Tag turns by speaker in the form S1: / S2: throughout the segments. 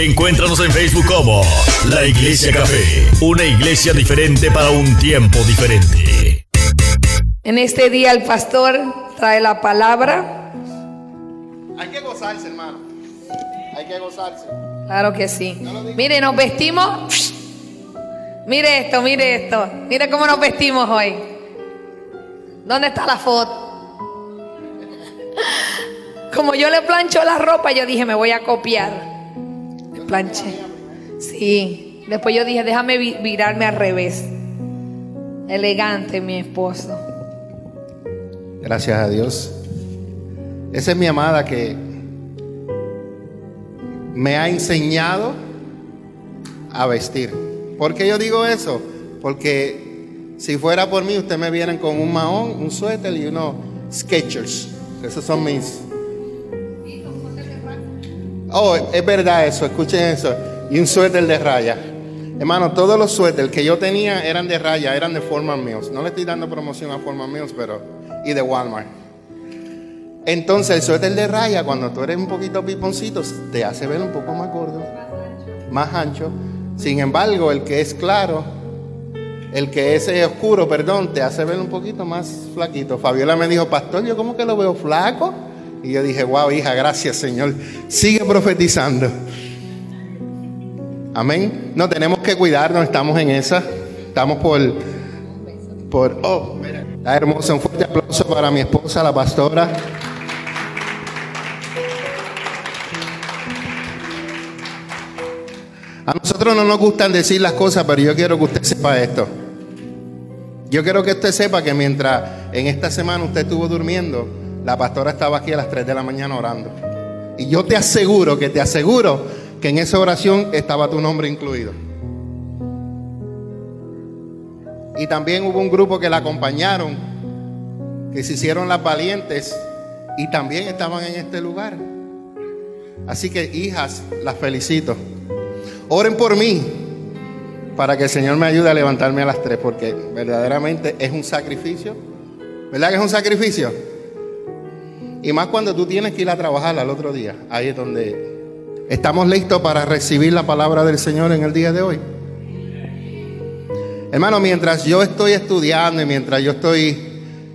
S1: Encuéntranos en Facebook como La Iglesia Café, una iglesia diferente para un tiempo diferente.
S2: En este día el pastor trae la palabra.
S3: Hay que gozarse, hermano. Hay que gozarse.
S2: Claro que sí. Mire, nos vestimos. Mire esto, mire esto. Mire cómo nos vestimos hoy. ¿Dónde está la foto? Como yo le plancho la ropa, yo dije, me voy a copiar. Sí. Después yo dije, déjame virarme al revés. Elegante, mi esposo.
S3: Gracias a Dios. Esa es mi amada que me ha enseñado a vestir. ¿Por qué yo digo eso? Porque si fuera por mí, ustedes me vienen con un mahón, un suéter y unos sketchers. Esos son mis. Oh, es verdad eso, escuchen eso. Y un suéter de raya. Hermano, todos los suéteres que yo tenía eran de raya, eran de Forman Mills. No le estoy dando promoción a Forman Mills, pero. Y de Walmart. Entonces, el suéter de raya, cuando tú eres un poquito piponcito, te hace ver un poco más gordo, más ancho. Sin embargo, el que es claro, el que es oscuro, perdón, te hace ver un poquito más flaquito. Fabiola me dijo, pastor, yo como que lo veo flaco. Y yo dije, wow, hija, gracias Señor. Sigue profetizando. Amén. No tenemos que cuidarnos, estamos en esa. Estamos por, por, oh, está hermoso. Un fuerte aplauso para mi esposa, la pastora. A nosotros no nos gustan decir las cosas, pero yo quiero que usted sepa esto. Yo quiero que usted sepa que mientras en esta semana usted estuvo durmiendo, la pastora estaba aquí a las 3 de la mañana orando. Y yo te aseguro, que te aseguro, que en esa oración estaba tu nombre incluido. Y también hubo un grupo que la acompañaron, que se hicieron las valientes y también estaban en este lugar. Así que hijas, las felicito. Oren por mí para que el Señor me ayude a levantarme a las tres, porque verdaderamente es un sacrificio. ¿Verdad que es un sacrificio? Y más cuando tú tienes que ir a trabajar al otro día. Ahí es donde estamos listos para recibir la palabra del Señor en el día de hoy. Hermano, mientras yo estoy estudiando y mientras yo estoy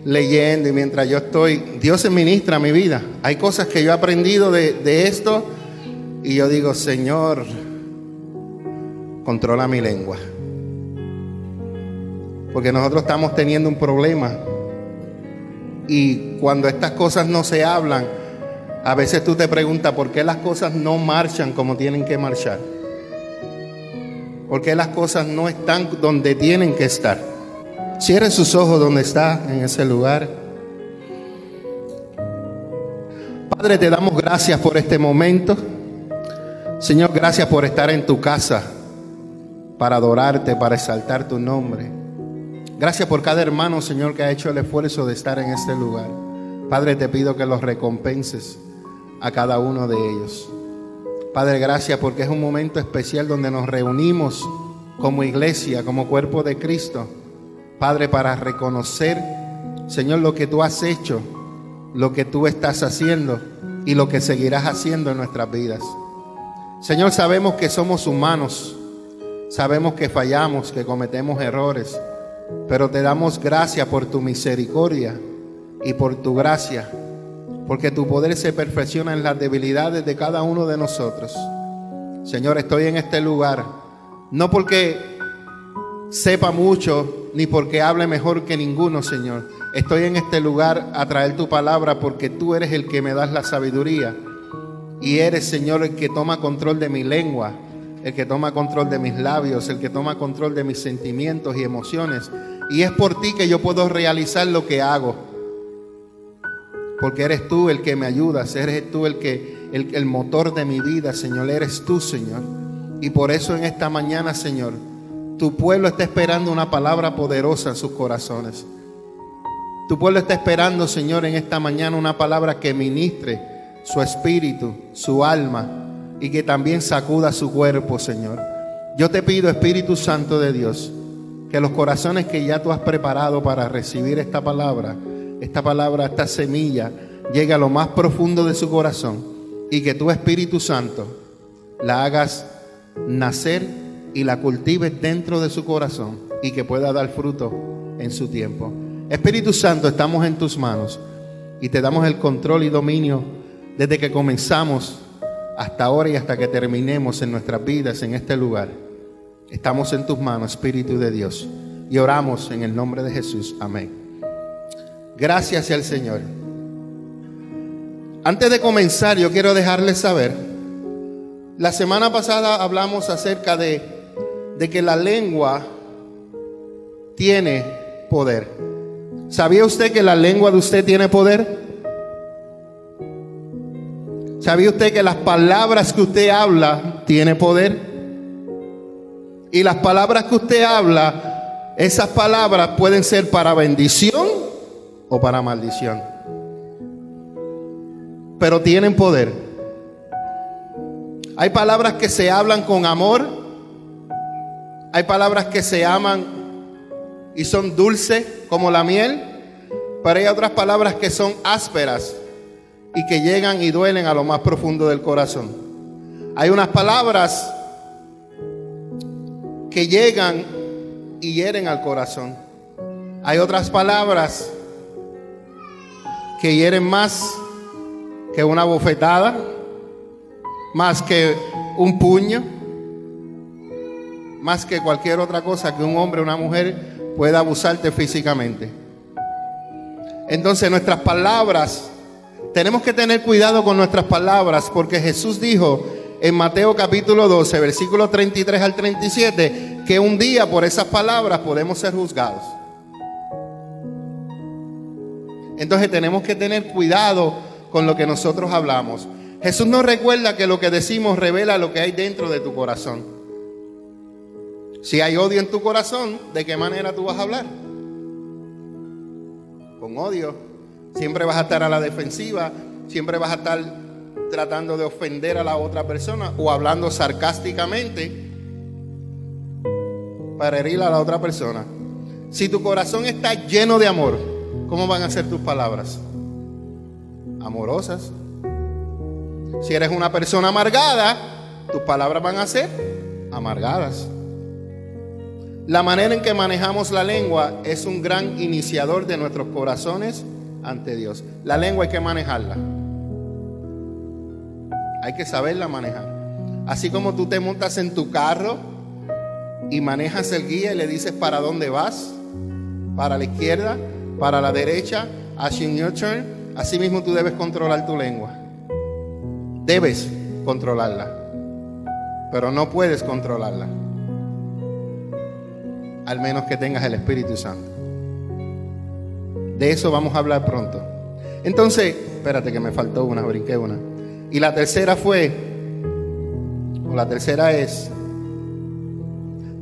S3: leyendo y mientras yo estoy, Dios se ministra mi vida. Hay cosas que yo he aprendido de, de esto y yo digo, Señor, controla mi lengua. Porque nosotros estamos teniendo un problema. Y cuando estas cosas no se hablan, a veces tú te preguntas por qué las cosas no marchan como tienen que marchar. ¿Por qué las cosas no están donde tienen que estar? Cierre sus ojos donde está, en ese lugar. Padre, te damos gracias por este momento. Señor, gracias por estar en tu casa para adorarte, para exaltar tu nombre. Gracias por cada hermano, Señor, que ha hecho el esfuerzo de estar en este lugar. Padre, te pido que los recompenses a cada uno de ellos. Padre, gracias porque es un momento especial donde nos reunimos como iglesia, como cuerpo de Cristo. Padre, para reconocer, Señor, lo que tú has hecho, lo que tú estás haciendo y lo que seguirás haciendo en nuestras vidas. Señor, sabemos que somos humanos Sabemos que fallamos, que cometemos errores, pero te damos gracias por tu misericordia y por tu gracia, porque tu poder se perfecciona en las debilidades de cada uno de nosotros. Señor, estoy en este lugar, no porque sepa mucho, ni porque hable mejor que ninguno, Señor. Estoy en este lugar a traer tu palabra porque tú eres el que me das la sabiduría y eres, Señor, el que toma control de mi lengua el que toma control de mis labios, el que toma control de mis sentimientos y emociones. Y es por ti que yo puedo realizar lo que hago. Porque eres tú el que me ayudas, eres tú el que el, el motor de mi vida, Señor, eres tú, Señor. Y por eso en esta mañana, Señor, tu pueblo está esperando una palabra poderosa en sus corazones. Tu pueblo está esperando, Señor, en esta mañana una palabra que ministre su espíritu, su alma, y que también sacuda su cuerpo, Señor. Yo te pido, Espíritu Santo de Dios, que los corazones que ya tú has preparado para recibir esta palabra, esta palabra, esta semilla, llegue a lo más profundo de su corazón y que tu Espíritu Santo la hagas nacer y la cultives dentro de su corazón y que pueda dar fruto en su tiempo. Espíritu Santo, estamos en tus manos y te damos el control y dominio desde que comenzamos hasta ahora y hasta que terminemos en nuestras vidas en este lugar. Estamos en tus manos, Espíritu de Dios, y oramos en el nombre de Jesús. Amén. Gracias al Señor. Antes de comenzar, yo quiero dejarles saber, la semana pasada hablamos acerca de, de que la lengua tiene poder. ¿Sabía usted que la lengua de usted tiene poder? ¿Sabía usted que las palabras que usted habla tiene poder? Y las palabras que usted habla, esas palabras pueden ser para bendición o para maldición. Pero tienen poder. Hay palabras que se hablan con amor. Hay palabras que se aman y son dulces como la miel. Pero hay otras palabras que son ásperas y que llegan y duelen a lo más profundo del corazón. Hay unas palabras que llegan y hieren al corazón. Hay otras palabras que hieren más que una bofetada, más que un puño, más que cualquier otra cosa que un hombre o una mujer pueda abusarte físicamente. Entonces nuestras palabras tenemos que tener cuidado con nuestras palabras porque Jesús dijo en Mateo capítulo 12, versículos 33 al 37, que un día por esas palabras podemos ser juzgados. Entonces tenemos que tener cuidado con lo que nosotros hablamos. Jesús nos recuerda que lo que decimos revela lo que hay dentro de tu corazón. Si hay odio en tu corazón, ¿de qué manera tú vas a hablar? Con odio. Siempre vas a estar a la defensiva, siempre vas a estar tratando de ofender a la otra persona o hablando sarcásticamente para herir a la otra persona. Si tu corazón está lleno de amor, ¿cómo van a ser tus palabras? Amorosas. Si eres una persona amargada, tus palabras van a ser amargadas. La manera en que manejamos la lengua es un gran iniciador de nuestros corazones ante Dios. La lengua hay que manejarla. Hay que saberla manejar. Así como tú te montas en tu carro y manejas el guía y le dices para dónde vas, para la izquierda, para la derecha, in your turn, así mismo tú debes controlar tu lengua. Debes controlarla, pero no puedes controlarla, al menos que tengas el Espíritu Santo. De eso vamos a hablar pronto. Entonces, espérate que me faltó una, brinqué una. Y la tercera fue, o la tercera es,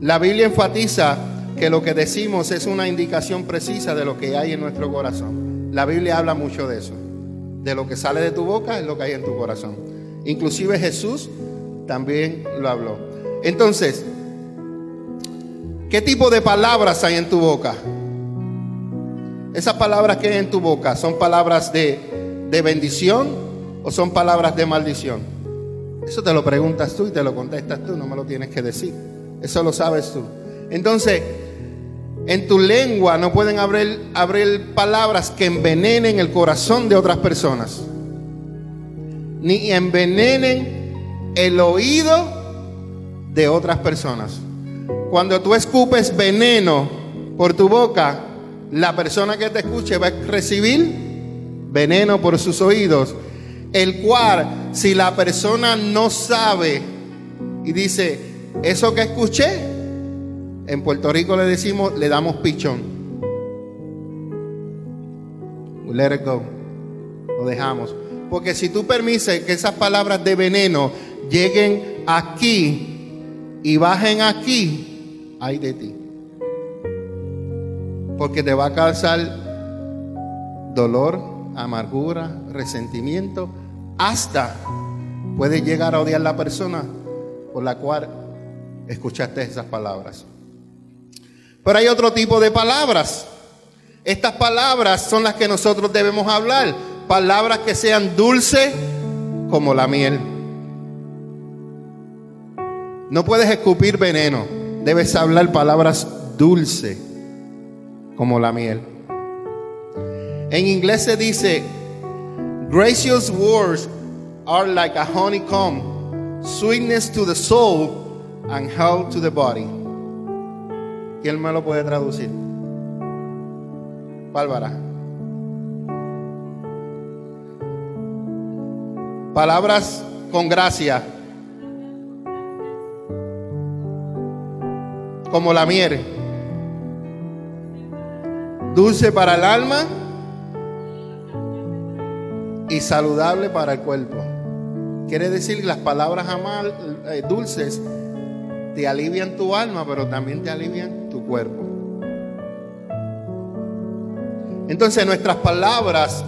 S3: la Biblia enfatiza que lo que decimos es una indicación precisa de lo que hay en nuestro corazón. La Biblia habla mucho de eso. De lo que sale de tu boca es lo que hay en tu corazón. Inclusive Jesús también lo habló. Entonces, ¿qué tipo de palabras hay en tu boca? Esas palabras que hay en tu boca, ¿son palabras de, bendición o son palabras de maldición? Eso te lo preguntas tú y te lo contestas tú, no me lo tienes que decir. Eso lo sabes tú. Entonces, en tu lengua no pueden abrir, abrir palabras que envenenen el corazón de otras personas, ni envenenen el oído de otras personas. Cuando tú escupes veneno por tu boca, la persona que te escuche va a recibir veneno por sus oídos, el cual si la persona no sabe y dice, eso que escuché, en Puerto Rico le decimos, le damos pichón. Let it go. Lo dejamos. Porque si tú permites que esas palabras de veneno lleguen aquí y bajen aquí, hay de ti porque te va a causar dolor, amargura, resentimiento, hasta puedes llegar a odiar a la persona por la cual escuchaste esas palabras. Pero hay otro tipo de palabras. Estas palabras son las que nosotros debemos hablar. Palabras que sean dulces como la miel. No puedes escupir veneno. Debes hablar palabras dulces como la miel. En inglés se dice, gracious words are like a honeycomb, sweetness to the soul and health to the body. ¿Quién me lo puede traducir? Bárbara. Palabras con gracia. Como la miel. Dulce para el alma y saludable para el cuerpo. Quiere decir que las palabras amal, eh, dulces te alivian tu alma, pero también te alivian tu cuerpo. Entonces nuestras palabras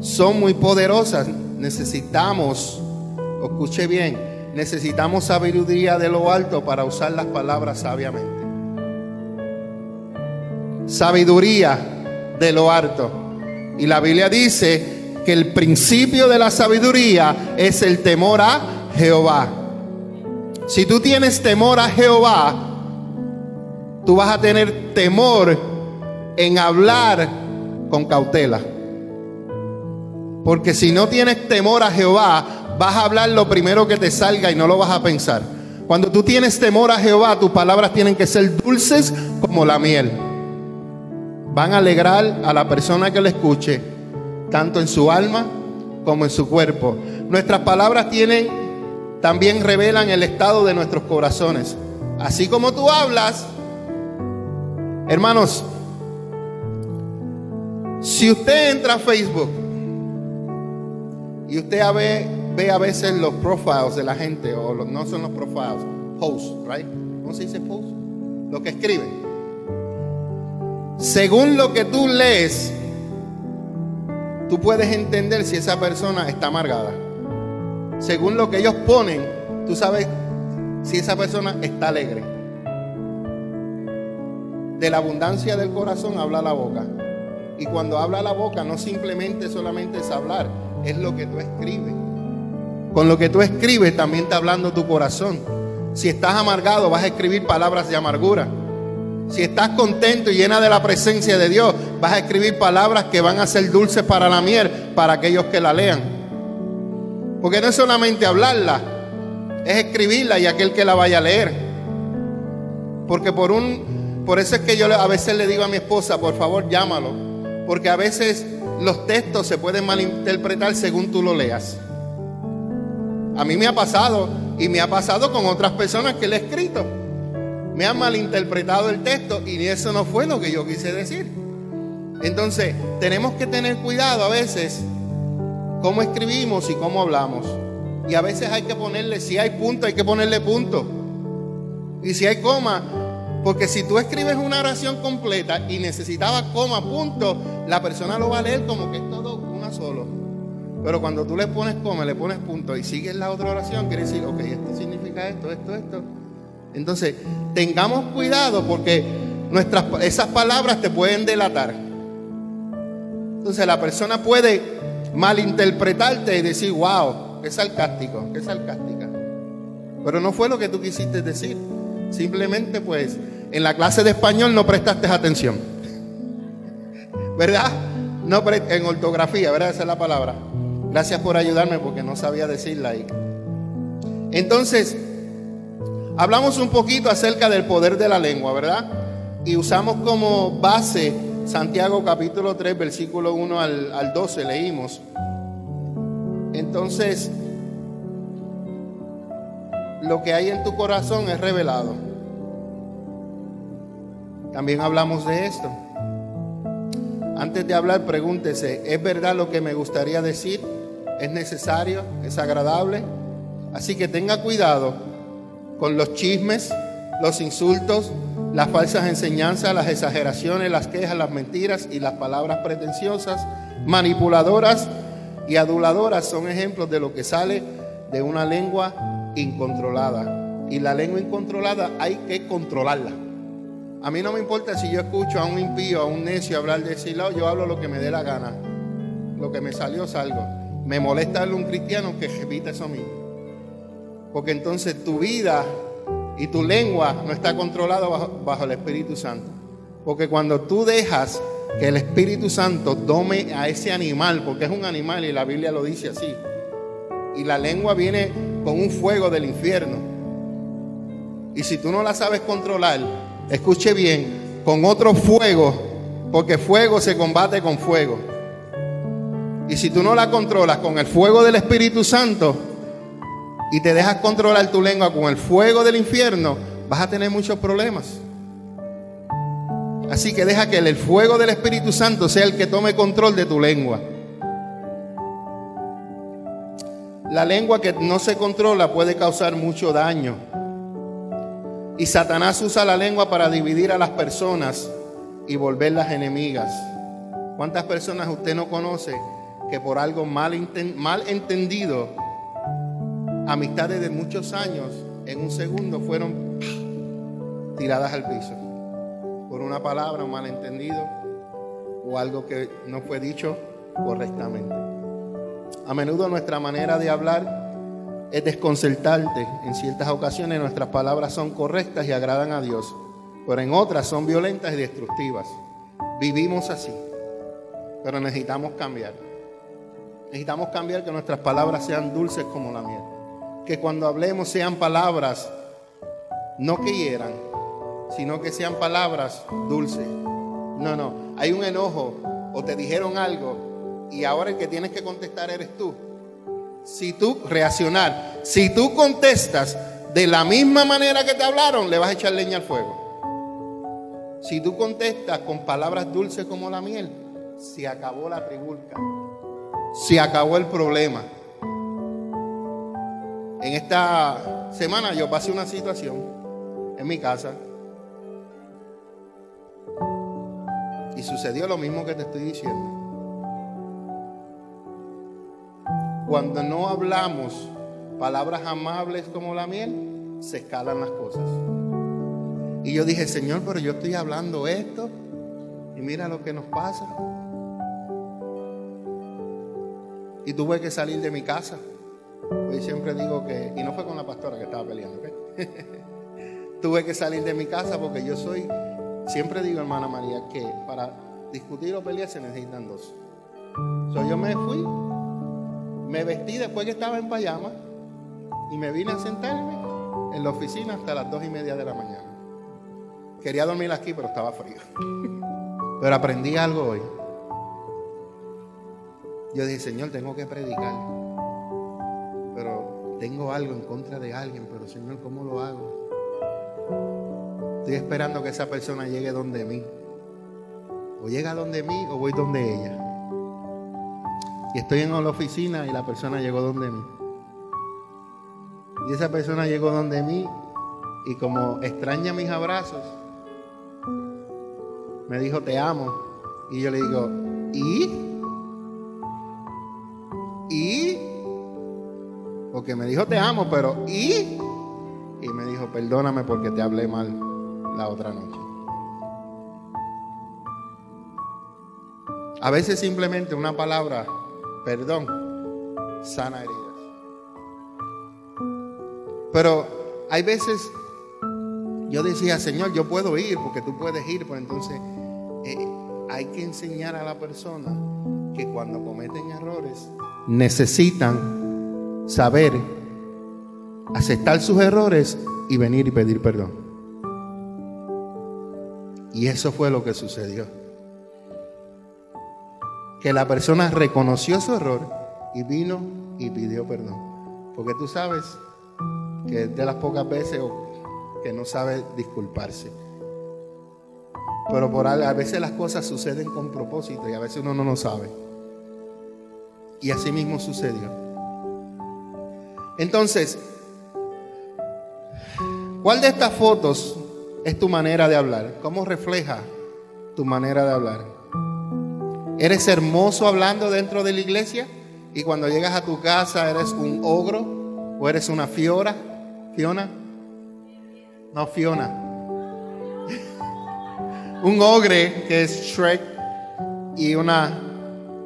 S3: son muy poderosas. Necesitamos, escuche bien, necesitamos sabiduría de lo alto para usar las palabras sabiamente. Sabiduría de lo alto. Y la Biblia dice que el principio de la sabiduría es el temor a Jehová. Si tú tienes temor a Jehová, tú vas a tener temor en hablar con cautela. Porque si no tienes temor a Jehová, vas a hablar lo primero que te salga y no lo vas a pensar. Cuando tú tienes temor a Jehová, tus palabras tienen que ser dulces como la miel. Van a alegrar a la persona que lo escuche, tanto en su alma como en su cuerpo. Nuestras palabras tienen, también revelan el estado de nuestros corazones. Así como tú hablas, hermanos, si usted entra a Facebook y usted ve, ve a veces los profiles de la gente, o no son los profiles, posts, right? ¿Cómo se dice post? Lo que escriben. Según lo que tú lees, tú puedes entender si esa persona está amargada. Según lo que ellos ponen, tú sabes si esa persona está alegre. De la abundancia del corazón habla la boca. Y cuando habla la boca no simplemente solamente es hablar, es lo que tú escribes. Con lo que tú escribes también está hablando tu corazón. Si estás amargado vas a escribir palabras de amargura. Si estás contento y llena de la presencia de Dios, vas a escribir palabras que van a ser dulces para la miel, para aquellos que la lean. Porque no es solamente hablarla, es escribirla y aquel que la vaya a leer. Porque por un, por eso es que yo a veces le digo a mi esposa, por favor, llámalo. Porque a veces los textos se pueden malinterpretar según tú lo leas. A mí me ha pasado y me ha pasado con otras personas que le he escrito. Me han malinterpretado el texto y eso no fue lo que yo quise decir. Entonces, tenemos que tener cuidado a veces cómo escribimos y cómo hablamos. Y a veces hay que ponerle, si hay punto, hay que ponerle punto. Y si hay coma, porque si tú escribes una oración completa y necesitabas coma, punto, la persona lo va a leer como que es todo una solo. Pero cuando tú le pones coma, le pones punto y sigues la otra oración, quiere decir, ok, esto significa esto, esto, esto. Entonces, tengamos cuidado porque nuestras, esas palabras te pueden delatar. Entonces, la persona puede malinterpretarte y decir, wow, qué sarcástico, qué sarcástica. Pero no fue lo que tú quisiste decir. Simplemente, pues, en la clase de español no prestaste atención. ¿Verdad? No en ortografía, ¿verdad? Esa es la palabra. Gracias por ayudarme porque no sabía decirla ahí. Entonces, hablamos un poquito acerca del poder de la lengua, ¿verdad? Y usamos como base Santiago capítulo 3, versículo 1 al, al 12, leímos. Entonces, lo que hay en tu corazón es revelado. También hablamos de esto. Antes de hablar, pregúntese, ¿es verdad lo que me gustaría decir? ¿Es necesario? ¿Es agradable? Así que tenga cuidado con los chismes, los insultos, las falsas enseñanzas, las exageraciones, las quejas, las mentiras y las palabras pretenciosas, manipuladoras y aduladoras son ejemplos de lo que sale de una lengua incontrolada. Y la lengua incontrolada hay que controlarla. A mí no me importa si yo escucho a un impío, a un necio hablar de ese lado, yo hablo lo que me dé la gana. Lo que me salió salgo. Me molesta a un cristiano que repita eso mismo. Porque entonces tu vida Y tu lengua no está controlada bajo, bajo el Espíritu Santo. Porque cuando tú dejas que el Espíritu Santo tome a ese animal, porque es un animal y la Biblia lo dice así, y la lengua viene con un fuego del infierno. Y si tú no la sabes controlar, escuche bien, con otro fuego, porque fuego se combate con fuego. Y si tú no la controlas con el fuego del Espíritu Santo y te dejas controlar tu lengua con el fuego del infierno, vas a tener muchos problemas. Así que deja que el fuego del Espíritu Santo sea el que tome control de tu lengua. La lengua que no se controla puede causar mucho daño. Y Satanás usa la lengua para dividir a las personas y volverlas enemigas. ¿Cuántas personas usted no conoce que por algo mal, mal entendido, amistades de muchos años, en un segundo fueron tiradas al piso? Por una palabra, un malentendido o algo que no fue dicho correctamente. A menudo nuestra manera de hablar es desconcertante. En ciertas ocasiones nuestras palabras son correctas y agradan a Dios, pero en otras son violentas y destructivas. Vivimos así, pero necesitamos cambiar. Necesitamos cambiar que nuestras palabras sean dulces como la miel. Que cuando hablemos sean palabras no que hieran, sino que sean palabras dulces. No, no, hay un enojo o te dijeron algo y ahora el que tienes que contestar eres tú. Si tú reaccionar, si tú contestas de la misma manera que te hablaron, le vas a echar leña al fuego. Si tú contestas con palabras dulces como la miel, se acabó la tribulca. Se acabó el problema. En esta semana yo pasé una situación en mi casa y sucedió lo mismo que te estoy diciendo. Cuando no hablamos palabras amables como la miel, se escalan las cosas. Y yo dije, Señor, pero yo estoy hablando esto y mira lo que nos pasa. Y tuve que salir de mi casa. Hoy siempre digo que, y no fue con la pastora que estaba peleando, tuve que salir de mi casa porque yo soy, siempre digo, hermana María, que para discutir o pelear se necesitan dos. So, yo me fui, me vestí después que estaba en pijama y me vine a sentarme en la oficina hasta las dos y media de la mañana. Quería dormir aquí, pero estaba frío. Pero aprendí algo hoy. Yo dije, Señor, tengo que predicar. Pero tengo algo en contra de alguien, pero Señor, ¿cómo lo hago? Estoy esperando que esa persona llegue donde mí. O llega donde mí o voy donde ella. Y estoy en la oficina y la persona llegó donde mí. Y esa persona llegó donde mí y como extraña mis abrazos, me dijo, te amo. Y yo le digo, ¿y? Y, porque me dijo te amo, pero y, y me dijo perdóname porque te hablé mal la otra noche. A veces simplemente una palabra, perdón, sana heridas. Pero hay veces yo decía, Señor, yo puedo ir porque tú puedes ir, pues entonces eh, hay que enseñar a la persona que cuando cometen errores necesitan saber aceptar sus errores y venir y pedir perdón. Y eso fue lo que sucedió. Que la persona reconoció su error y vino y pidió perdón. Porque tú sabes que es de las pocas veces que no sabe disculparse. Pero por a veces las cosas suceden con propósito y a veces uno no lo sabe. Y así mismo sucedió. Entonces, ¿cuál de estas fotos es tu manera de hablar? ¿Cómo refleja tu manera de hablar? ¿Eres hermoso hablando dentro de la iglesia? Y cuando llegas a tu casa eres un ogro o eres una fiora, Fiona. No, Fiona. un ogre que es Shrek y una,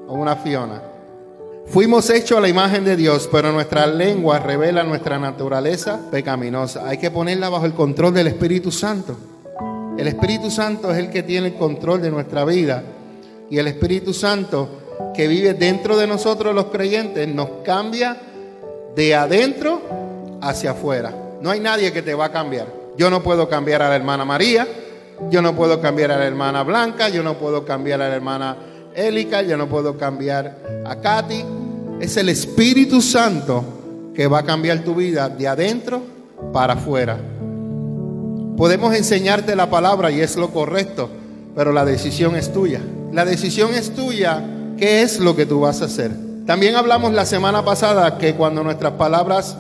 S3: una Fiona. Fuimos hechos a la imagen de Dios, pero nuestra lengua revela nuestra naturaleza pecaminosa. Hay que ponerla bajo el control del Espíritu Santo. El Espíritu Santo es el que tiene el control de nuestra vida. Y el Espíritu Santo que vive dentro de nosotros los creyentes nos cambia de adentro hacia afuera. No hay nadie que te va a cambiar. Yo no puedo cambiar a la hermana María, yo no puedo cambiar a la hermana Blanca, yo no puedo cambiar a la hermana Élica, yo no puedo cambiar a Katy. Es el Espíritu Santo que va a cambiar tu vida de adentro para afuera. Podemos enseñarte la palabra y es lo correcto, pero la decisión es tuya. La decisión es tuya, ¿qué es lo que tú vas a hacer? También hablamos la semana pasada que cuando nuestras palabras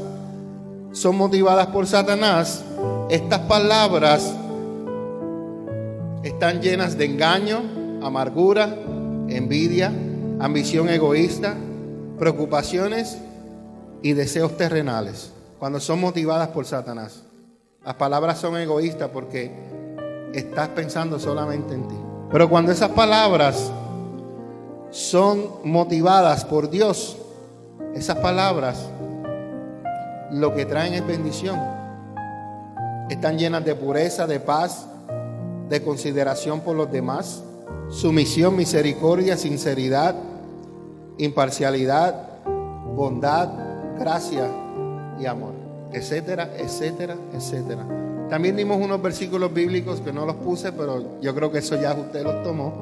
S3: son motivadas por Satanás, estas palabras están llenas de engaño, amargura, envidia, ambición egoísta, preocupaciones y deseos terrenales, cuando son motivadas por Satanás. Las palabras son egoístas porque estás pensando solamente en ti. Pero cuando esas palabras son motivadas por Dios, esas palabras lo que traen es bendición. Están llenas de pureza, de paz, de consideración por los demás, sumisión, misericordia, sinceridad, imparcialidad, bondad, gracia y amor, etcétera, etcétera, etcétera. También dimos unos versículos bíblicos que no los puse, pero yo creo que eso ya usted los tomó.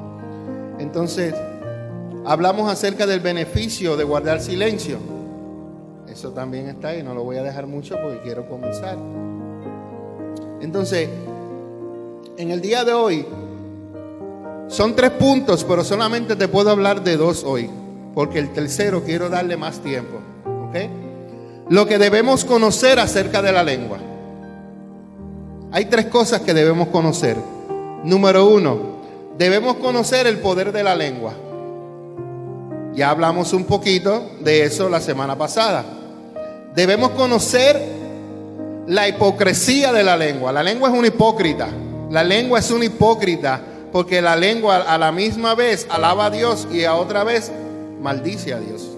S3: Entonces, hablamos acerca del beneficio de guardar silencio. Eso también está ahí, no lo voy a dejar mucho porque quiero comenzar. Entonces, en el día de hoy, son tres puntos, pero solamente te puedo hablar de dos hoy, porque el tercero quiero darle más tiempo. Lo que debemos conocer acerca de la lengua. Hay tres cosas que debemos conocer. Número uno, debemos conocer el poder de la lengua. Ya hablamos un poquito de eso la semana pasada. Debemos conocer la hipocresía de la lengua. La lengua es una hipócrita. La lengua es una hipócrita porque la lengua a la misma vez alaba a Dios y a otra vez maldice a Dios.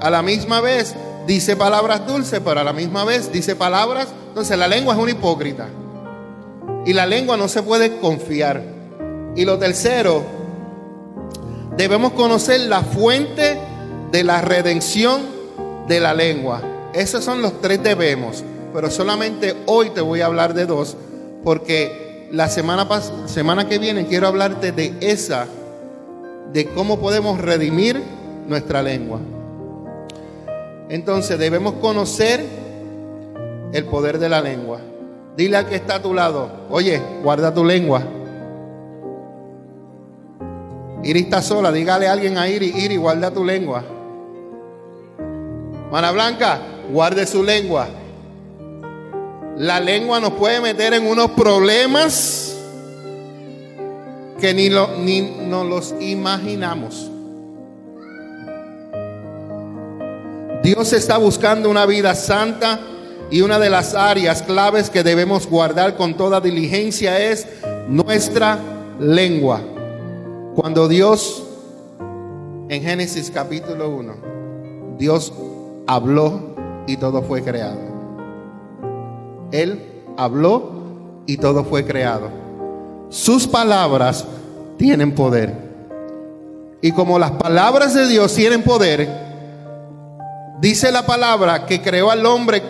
S3: A la misma vez dice palabras dulces, pero a la misma vez dice palabras. Entonces la lengua es una hipócrita. Y la lengua no se puede confiar. Y lo tercero, debemos conocer la fuente de la redención de la lengua. Esos son los tres debemos. Pero solamente hoy te voy a hablar de dos. Porque la semana, semana que viene quiero hablarte de esa, de cómo podemos redimir nuestra lengua. Entonces debemos conocer el poder de la lengua. Dile al que está a tu lado, oye, guarda tu lengua. Iri está sola, dígale a alguien a Iri, Iri, guarda tu lengua. Mana Blanca, guarde su lengua. La lengua nos puede meter en unos problemas que ni, lo, ni nos los imaginamos. Dios está buscando una vida santa y una de las áreas claves que debemos guardar con toda diligencia es nuestra lengua. Cuando Dios, en Génesis capítulo 1, Dios habló y todo fue creado. Él habló y todo fue creado. Sus palabras tienen poder. Y como las palabras de Dios tienen poder, Dice la palabra que creó al hombre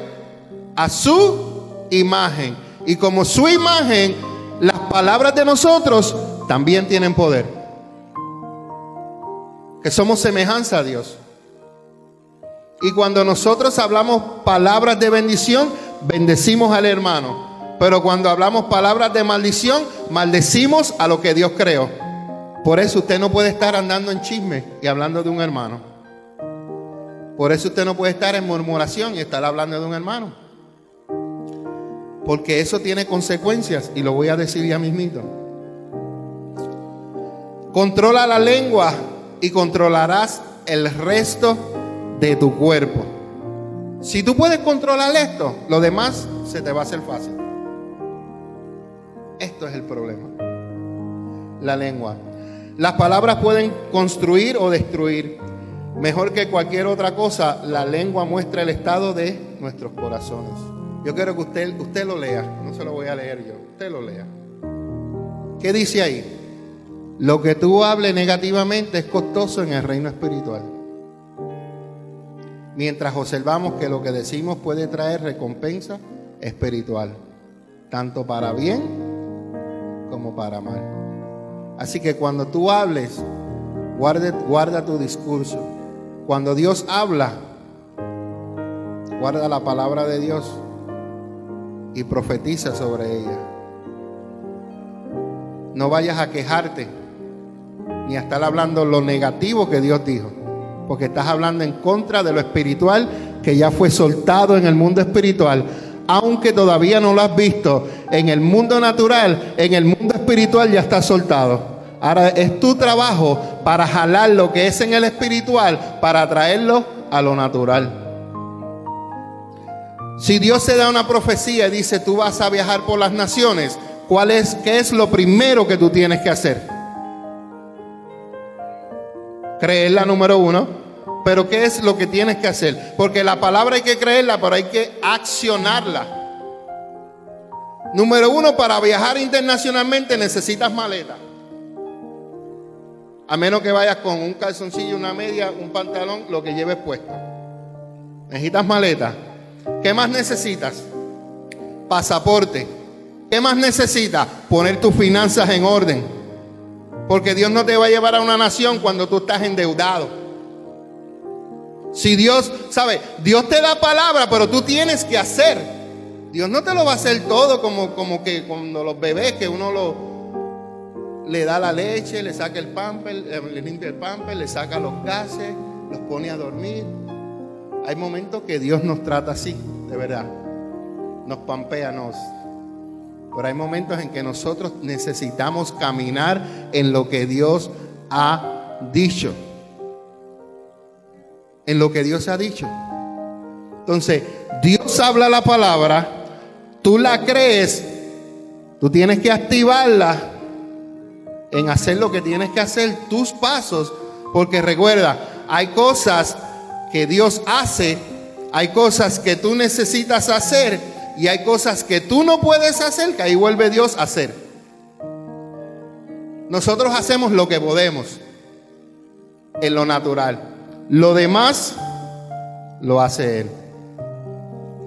S3: a su imagen. Y como su imagen, las palabras de nosotros también tienen poder. Que somos semejanza a Dios. Y cuando nosotros hablamos palabras de bendición, bendecimos al hermano. Pero cuando hablamos palabras de maldición, maldecimos a lo que Dios creó. Por eso usted no puede estar andando en chisme y hablando de un hermano. Por eso usted no puede estar en murmuración y estar hablando de un hermano. Porque eso tiene consecuencias y lo voy a decir ya mismito. Controla la lengua y controlarás el resto de tu cuerpo. Si tú puedes controlar esto, lo demás se te va a hacer fácil. Esto es el problema. La lengua. Las palabras pueden construir o destruir. Mejor que cualquier otra cosa, la lengua muestra el estado de nuestros corazones. Yo quiero que usted, usted lo lea, no se lo voy a leer yo, usted lo lea. ¿Qué dice ahí? Lo que tú hables negativamente es costoso en el reino espiritual. Mientras observamos que lo que decimos puede traer recompensa espiritual, tanto para bien como para mal. Así que cuando tú hables, guarda tu discurso. Cuando Dios habla, guarda la palabra de Dios y profetiza sobre ella. No vayas a quejarte ni a estar hablando lo negativo que Dios dijo, porque estás hablando en contra de lo espiritual que ya fue soltado en el mundo espiritual. Aunque todavía no lo has visto en el mundo natural, en el mundo espiritual ya está soltado. Ahora es tu trabajo para jalar lo que es en el espiritual para traerlo a lo natural. Si Dios se da una profecía y dice tú vas a viajar por las naciones, ¿cuál es qué es lo primero que tú tienes que hacer? Creerla número uno. Pero ¿qué es lo que tienes que hacer? Porque la palabra hay que creerla, pero hay que accionarla. Número uno, para viajar internacionalmente necesitas maleta. A menos que vayas con un calzoncillo, una media, un pantalón, lo que lleves puesto. Necesitas maleta. ¿Qué más necesitas? Pasaporte. ¿Qué más necesitas? Poner tus finanzas en orden. Porque Dios no te va a llevar a una nación cuando tú estás endeudado. Si Dios, sabe, Dios te da palabra, pero tú tienes que hacer. Dios no te lo va a hacer todo como, como que cuando los bebés, que uno lo, le da la leche, le saca el pamper, le limpia el pamper, le saca los gases, los pone a dormir. Hay momentos que Dios nos trata así, de verdad. Nos pampea, nos. Pero hay momentos en que nosotros necesitamos caminar en lo que Dios ha dicho. En lo que Dios ha dicho. Entonces, Dios habla la palabra, tú la crees, tú tienes que activarla en hacer lo que tienes que hacer, tus pasos, porque recuerda, hay cosas que Dios hace, hay cosas que tú necesitas hacer y hay cosas que tú no puedes hacer, que ahí vuelve Dios a hacer. Nosotros hacemos lo que podemos en lo natural. Lo demás lo hace Él.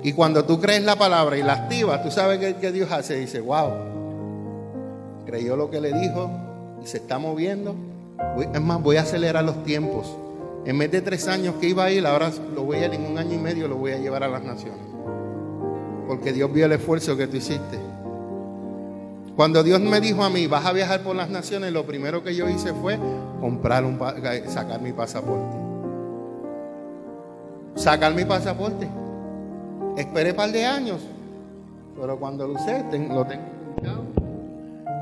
S3: Y cuando tú crees la palabra y la activas, tú sabes que, Dios hace. Dice, wow, creyó lo que le dijo y se está moviendo. Es más, voy a acelerar los tiempos. En vez de tres años que iba a ir, ahora lo voy a ir en un año y medio, lo voy a llevar a las naciones. Porque Dios vio el esfuerzo que tú hiciste. Cuando Dios me dijo a mí, vas a viajar por las naciones, lo primero que yo hice fue comprar un, sacar mi pasaporte. Sacar mi pasaporte. Esperé un par de años, pero cuando lo usé, lo tengo.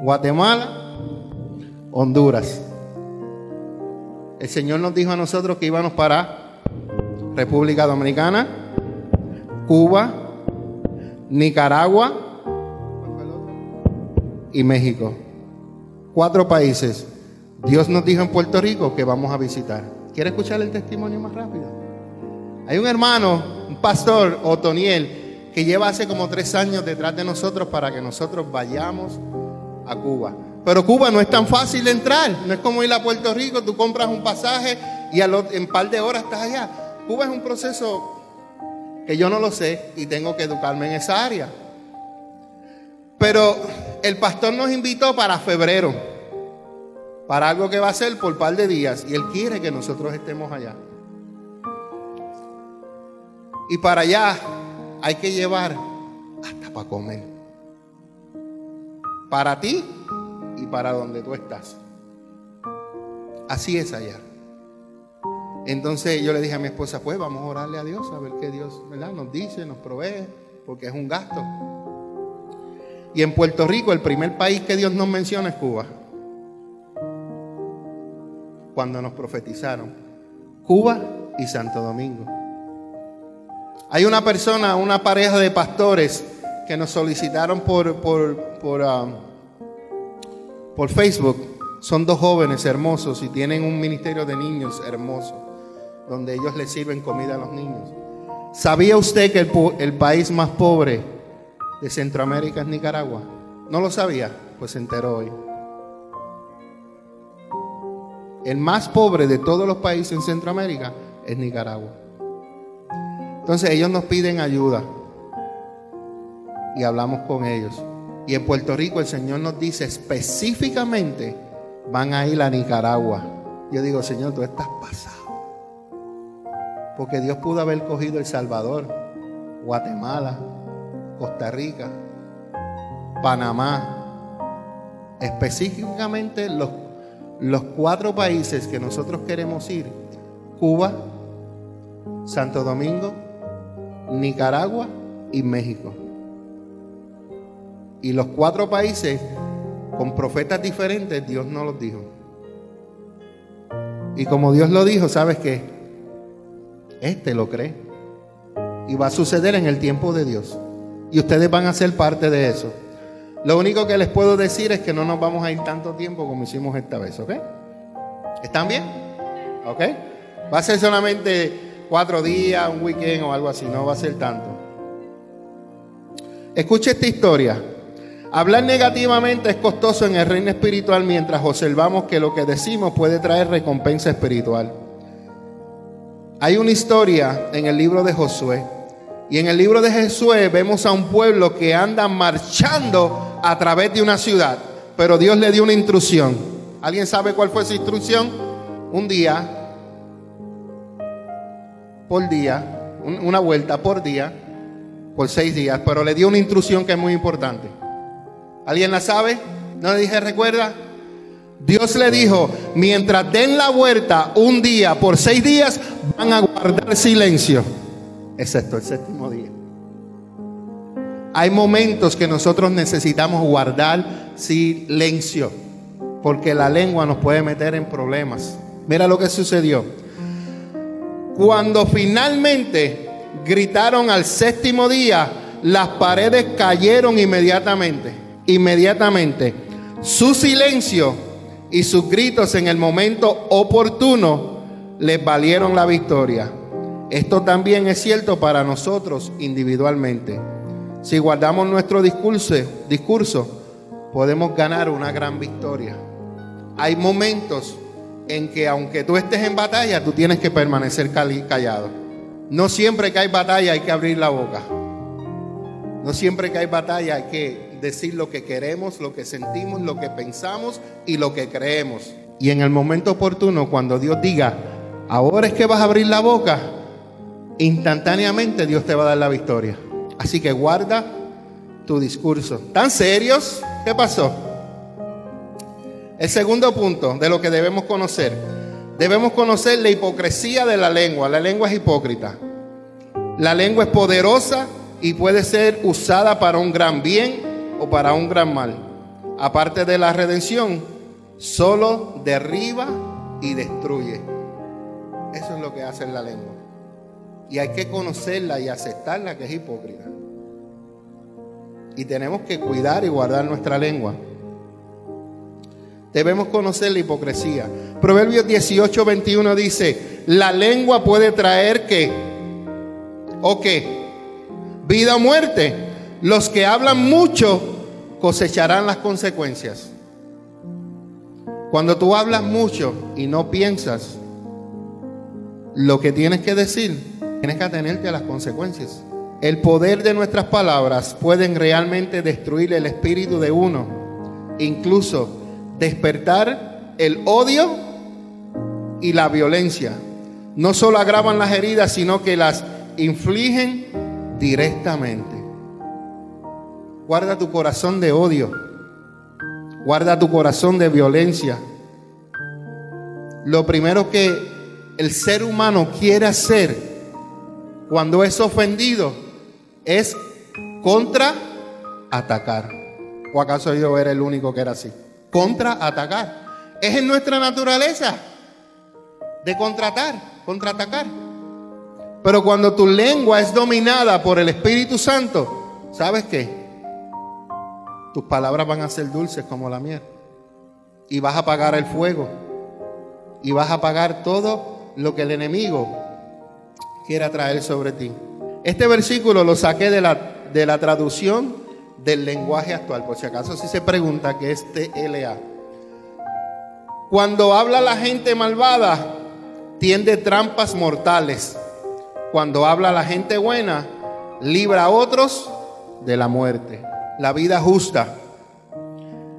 S3: Guatemala, Honduras. El Señor nos dijo a nosotros que íbamos para República Dominicana, Cuba, Nicaragua y México. Cuatro países. Dios nos dijo en Puerto Rico que vamos a visitar. ¿Quiere escuchar el testimonio más rápido? Hay un hermano, un pastor, Otoniel, que lleva hace como tres años detrás de nosotros para que nosotros vayamos a Cuba. Pero Cuba no es tan fácil entrar. No es como ir a Puerto Rico, tú compras un pasaje y en un par de horas estás allá. Cuba es un proceso que yo no lo sé y tengo que educarme en esa área. Pero el pastor nos invitó para febrero, para algo que va a ser por un par de días y él quiere que nosotros estemos allá. Y para allá hay que llevar hasta para comer. Para ti y para donde tú estás. Así es allá. Entonces yo le dije a mi esposa, pues vamos a orarle a Dios, a ver qué Dios nos dice, nos provee, porque es un gasto. Y en Puerto Rico, el primer país que Dios nos menciona es Cuba. Cuando nos profetizaron. Cuba y Santo Domingo. Hay una persona, una pareja de pastores que nos solicitaron por, por, por um, por Facebook. Son dos jóvenes hermosos y tienen un ministerio de niños hermoso. Donde ellos le sirven comida a los niños. ¿Sabía usted que el, país más pobre de Centroamérica es Nicaragua? ¿No lo sabía? Pues se enteró hoy. El más pobre de todos los países en Centroamérica es Nicaragua. Entonces ellos nos piden ayuda y hablamos con ellos. Y en Puerto Rico el Señor nos dice específicamente, van a ir a Nicaragua. Yo digo, Señor, tú estás pasado. Porque Dios pudo haber cogido El Salvador, Guatemala, Costa Rica, Panamá. Específicamente los, los cuatro países que nosotros queremos ir. Cuba, Santo Domingo, Nicaragua y México. Y los cuatro países con profetas diferentes, Dios no los dijo. Y como Dios lo dijo, ¿sabes qué? Este lo cree. Y va a suceder en el tiempo de Dios. Y ustedes van a ser parte de eso. Lo único que les puedo decir es que no nos vamos a ir tanto tiempo como hicimos esta vez, ¿ok? ¿Están bien? ¿Ok? Va a ser solamente cuatro días, un weekend o algo así, no va a ser tanto. Escuche esta historia. Hablar negativamente es costoso en el reino espiritual mientras observamos que lo que decimos puede traer recompensa espiritual. Hay una historia en el libro de Josué. Y en el libro de Josué vemos a un pueblo que anda marchando a través de una ciudad. Pero Dios le dio una instrucción. ¿Alguien sabe cuál fue esa instrucción? Un día, por día, una vuelta por día, por seis días. Pero le dio una instrucción que es muy importante. ¿Alguien la sabe? ¿No le dije, recuerda? Dios le dijo, mientras den la vuelta un día por seis días, van a guardar silencio, excepto el séptimo día. Hay momentos que nosotros necesitamos guardar silencio, porque la lengua nos puede meter en problemas. Mira lo que sucedió. Cuando finalmente gritaron al séptimo día, las paredes cayeron inmediatamente inmediatamente. Su silencio y sus gritos en el momento oportuno les valieron la victoria. Esto también es cierto para nosotros individualmente. Si guardamos nuestro discurso, podemos ganar una gran victoria. Hay momentos en que aunque tú estés en batalla, tú tienes que permanecer callado. No siempre que hay batalla hay que abrir la boca. No siempre que hay batalla hay que decir lo que queremos, lo que sentimos, lo que pensamos y lo que creemos. Y en el momento oportuno, cuando Dios diga, ahora es que vas a abrir la boca, instantáneamente Dios te va a dar la victoria. Así que guarda tu discurso. ¿Tan serios? ¿Qué pasó? El segundo punto de lo que debemos conocer. Debemos conocer la hipocresía de la lengua. La lengua es hipócrita. La lengua es poderosa y puede ser usada para un gran bien o para un gran mal. Aparte de la redención, solo derriba y destruye. Eso es lo que hace la lengua. Y hay que conocerla y aceptarla que es hipócrita. Y tenemos que cuidar y guardar nuestra lengua. Debemos conocer la hipocresía. Proverbios 18, 21 dice, la lengua puede traer que, o qué, vida o muerte. Los que hablan mucho cosecharán las consecuencias. Cuando tú hablas mucho y no piensas lo que tienes que decir, tienes que atenerte a las consecuencias. El poder de nuestras palabras pueden realmente destruir el espíritu de uno, incluso despertar el odio y la violencia. No solo agravan las heridas, sino que las infligen directamente. Guarda tu corazón de odio. Guarda tu corazón de violencia. Lo primero que el ser humano quiere hacer cuando es ofendido es contraatacar. ¿O acaso yo era el único que era así? Contraatacar. Es en nuestra naturaleza de contratar, contraatacar. Pero cuando tu lengua es dominada por el Espíritu Santo, ¿sabes qué? Tus palabras van a ser dulces como la miel. Y vas a apagar el fuego. Y vas a apagar todo lo que el enemigo quiera traer sobre ti. Este versículo lo saqué de la, de la traducción del lenguaje actual, por si acaso si se pregunta qué es TLA. Cuando habla la gente malvada, tiende trampas mortales. Cuando habla la gente buena, libra a otros de la muerte. La vida justa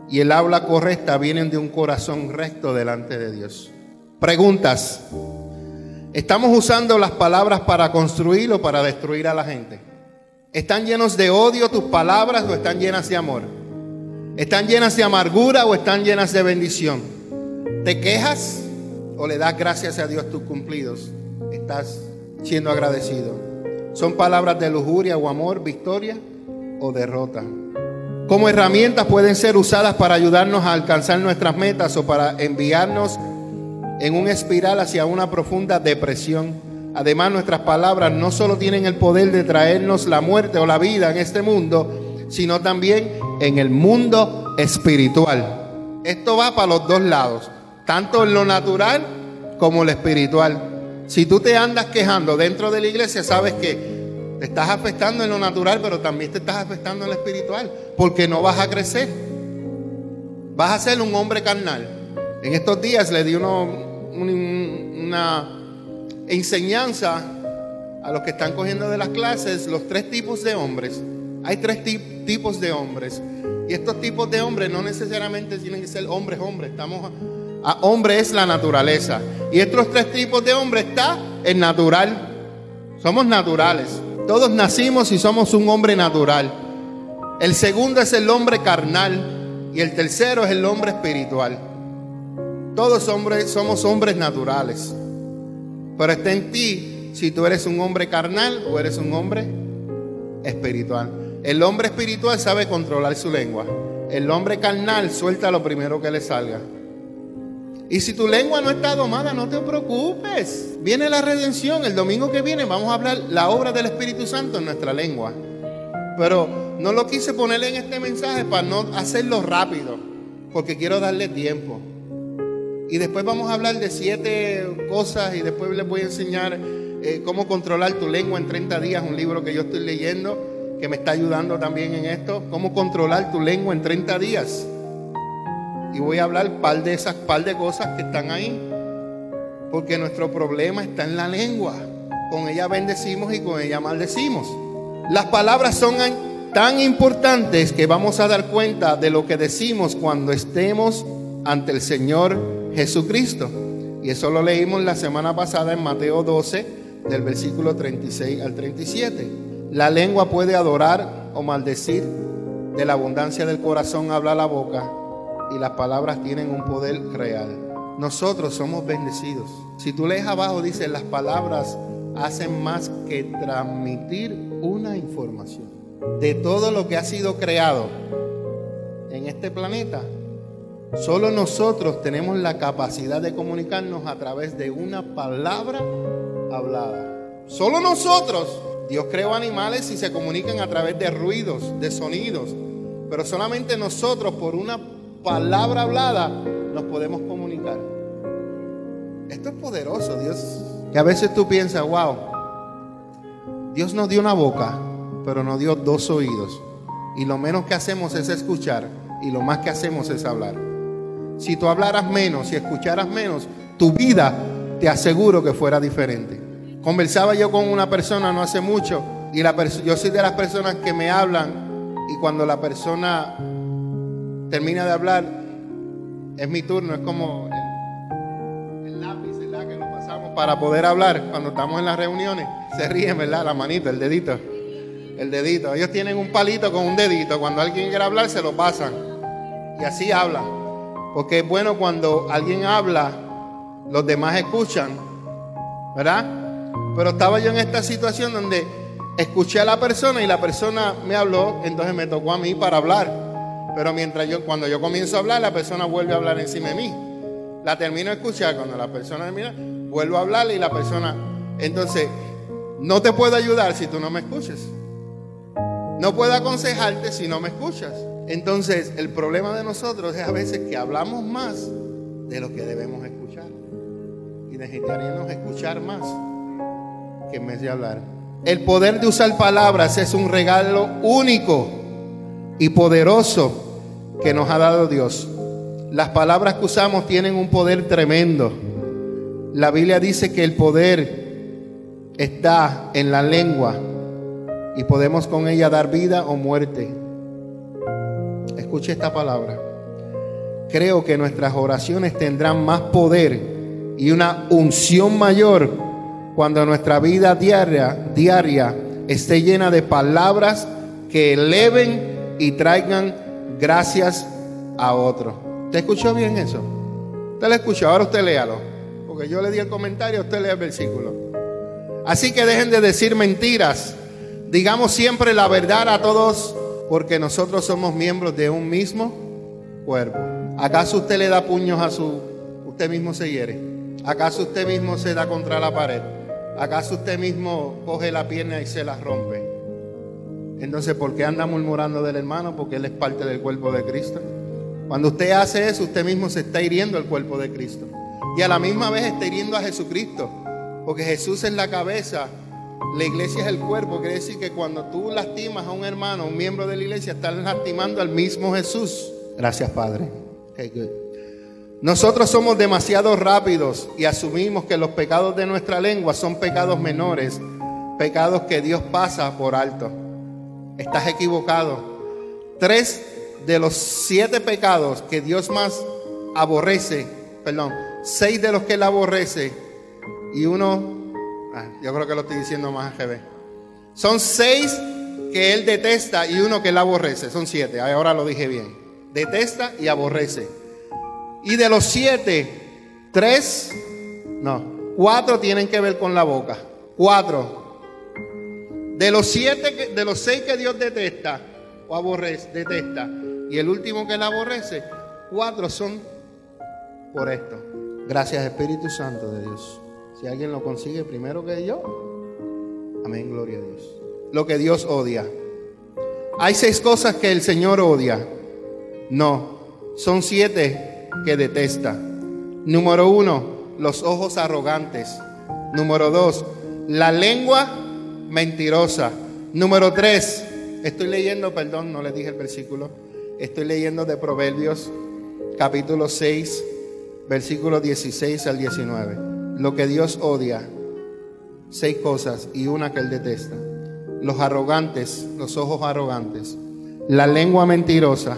S3: y el habla correcta vienen de un corazón recto delante de Dios. Preguntas. ¿Estamos usando las palabras para construir o para destruir a la gente? ¿Están llenos de odio tus palabras o están llenas de amor? ¿Están llenas de amargura o están llenas de bendición? ¿Te quejas o le das gracias a Dios tus cumplidos? ¿Estás siendo agradecido? ¿Son palabras de lujuria o amor, victoria o derrota? Como herramientas pueden ser usadas para ayudarnos a alcanzar nuestras metas o para enviarnos en un espiral hacia una profunda depresión. Además, nuestras palabras no solo tienen el poder de traernos la muerte o la vida en este mundo, sino también en el mundo espiritual. Esto va para los dos lados, tanto en lo natural como en lo espiritual. Si tú te andas quejando dentro de la iglesia, sabes que te estás afectando en lo natural, pero también te estás afectando en lo espiritual, porque no vas a crecer. Vas a ser un hombre carnal. En estos días le di una enseñanza a los que están cogiendo de las clases los tres tipos de hombres. Hay tres tipos de hombres. Y estos tipos de hombres no necesariamente tienen que ser hombres, hombres. Estamos a, hombre es la naturaleza. Y estos tres tipos de hombres está el natural. Somos naturales. Todos nacimos y somos un hombre natural. El segundo es el hombre carnal y el tercero es el hombre espiritual. Todos hombres somos hombres naturales. Pero está en ti si tú eres un hombre carnal o eres un hombre espiritual. El hombre espiritual sabe controlar su lengua. El hombre carnal suelta lo primero que le salga. Y si tu lengua no está domada, no te preocupes. Viene la redención. El domingo que viene vamos a hablar la obra del Espíritu Santo en nuestra lengua. Pero no lo quise ponerle en este mensaje para no hacerlo rápido, porque quiero darle tiempo. Y después vamos a hablar de siete cosas y después les voy a enseñar eh, cómo controlar tu lengua en 30 días, un libro que yo estoy leyendo que me está ayudando también en esto, cómo controlar tu lengua en 30 días y voy a hablar par de esas par de cosas que están ahí. Porque nuestro problema está en la lengua. Con ella bendecimos y con ella maldecimos. Las palabras son tan importantes que vamos a dar cuenta de lo que decimos cuando estemos ante el Señor Jesucristo. Y eso lo leímos la semana pasada en Mateo 12, del versículo 36 al 37. La lengua puede adorar o maldecir. De la abundancia del corazón habla la boca y las palabras tienen un poder real. Nosotros somos bendecidos. Si tú lees abajo, dice, las palabras hacen más que transmitir una información. De todo lo que ha sido creado en este planeta, solo nosotros tenemos la capacidad de comunicarnos a través de una palabra hablada. Solo nosotros. Dios creó animales y se comunican a través de ruidos, de sonidos. Pero solamente nosotros por una palabra hablada nos podemos comunicar. Esto es poderoso, Dios. Que a veces tú piensas, wow, Dios nos dio una boca, pero nos dio dos oídos. Y lo menos que hacemos es escuchar y lo más que hacemos es hablar. Si tú hablaras menos y escucharas menos, tu vida te aseguro que fuera diferente. Conversaba yo con una persona no hace mucho y la yo soy de las personas que me hablan y cuando la persona termina de hablar, es mi turno, es como el, lápiz, ¿verdad? Que lo pasamos para poder hablar cuando estamos en las reuniones. Se ríen, ¿verdad? La manita, el dedito. El dedito. Ellos tienen un palito con un dedito. Cuando alguien quiere hablar, se lo pasan. Y así habla. Porque es bueno cuando alguien habla, los demás escuchan. ¿Verdad? Pero estaba yo en esta situación donde escuché a la persona y la persona me habló, entonces me tocó a mí para hablar. Pero mientras yo, cuando yo comienzo a hablar, la persona vuelve a hablar encima de mí. La termino de escuchar. Cuando la persona termina, vuelvo a hablarle y la persona. Entonces, no te puedo ayudar si tú no me escuches. No puedo aconsejarte si no me escuchas. Entonces, el problema de nosotros es a veces que hablamos más de lo que debemos escuchar. y necesitaríamos escuchar más que en vez de hablar. El poder de usar palabras es un regalo único y poderoso que nos ha dado Dios. Las palabras que usamos tienen un poder tremendo. La Biblia dice que el poder está en la lengua y podemos con ella dar vida o muerte. Escuche esta palabra. Creo que nuestras oraciones tendrán más poder y una unción mayor cuando nuestra vida diaria, diaria esté llena de palabras que eleven y traigan gracias a otros. ¿Te escuchó bien eso? Usted lo escuchó, ahora usted léalo. Porque yo le di el comentario, usted lee el versículo. Así que dejen de decir mentiras. Digamos siempre la verdad a todos, porque nosotros somos miembros de un mismo cuerpo. ¿Acaso usted le da puños a su... usted mismo se hiere? ¿Acaso usted mismo se da contra la pared? ¿Acaso usted mismo coge la pierna y se la rompe? Entonces, ¿por qué anda murmurando del hermano? Porque él es parte del cuerpo de Cristo. Cuando usted hace eso, usted mismo se está hiriendo el cuerpo de Cristo. Y a la misma vez está hiriendo a Jesucristo. Porque Jesús es la cabeza, la iglesia es el cuerpo. Quiere decir que cuando tú lastimas a un hermano, un miembro de la iglesia, estás lastimando al mismo Jesús. Gracias, Padre. Nosotros somos demasiado rápidos y asumimos que los pecados de nuestra lengua son pecados menores, pecados que Dios pasa por alto. Estás equivocado. Tres de los siete pecados que Dios más aborrece, perdón, seis de los que él aborrece y uno, ah, yo creo que lo estoy diciendo más GB. Son seis que él detesta y uno que él aborrece. Son siete, ahora lo dije bien. Detesta y aborrece. Y de los siete, tres, no, cuatro tienen que ver con la boca. Cuatro. De los siete, de los seis que Dios detesta o aborrece, detesta, y el último que la aborrece, cuatro son por esto. Gracias Espíritu Santo de Dios. Si alguien lo consigue primero que yo, amén, gloria a Dios. Lo que Dios odia. Hay seis cosas que el Señor odia. No, son siete que detesta. Número uno, los ojos arrogantes. Número dos, la lengua mentirosa. Número tres, estoy leyendo, perdón, no les dije el versículo. Estoy leyendo de Proverbios capítulo 6, versículos 16 al 19. Lo que Dios odia, seis cosas y una que Él detesta. Los arrogantes, los ojos arrogantes, la lengua mentirosa,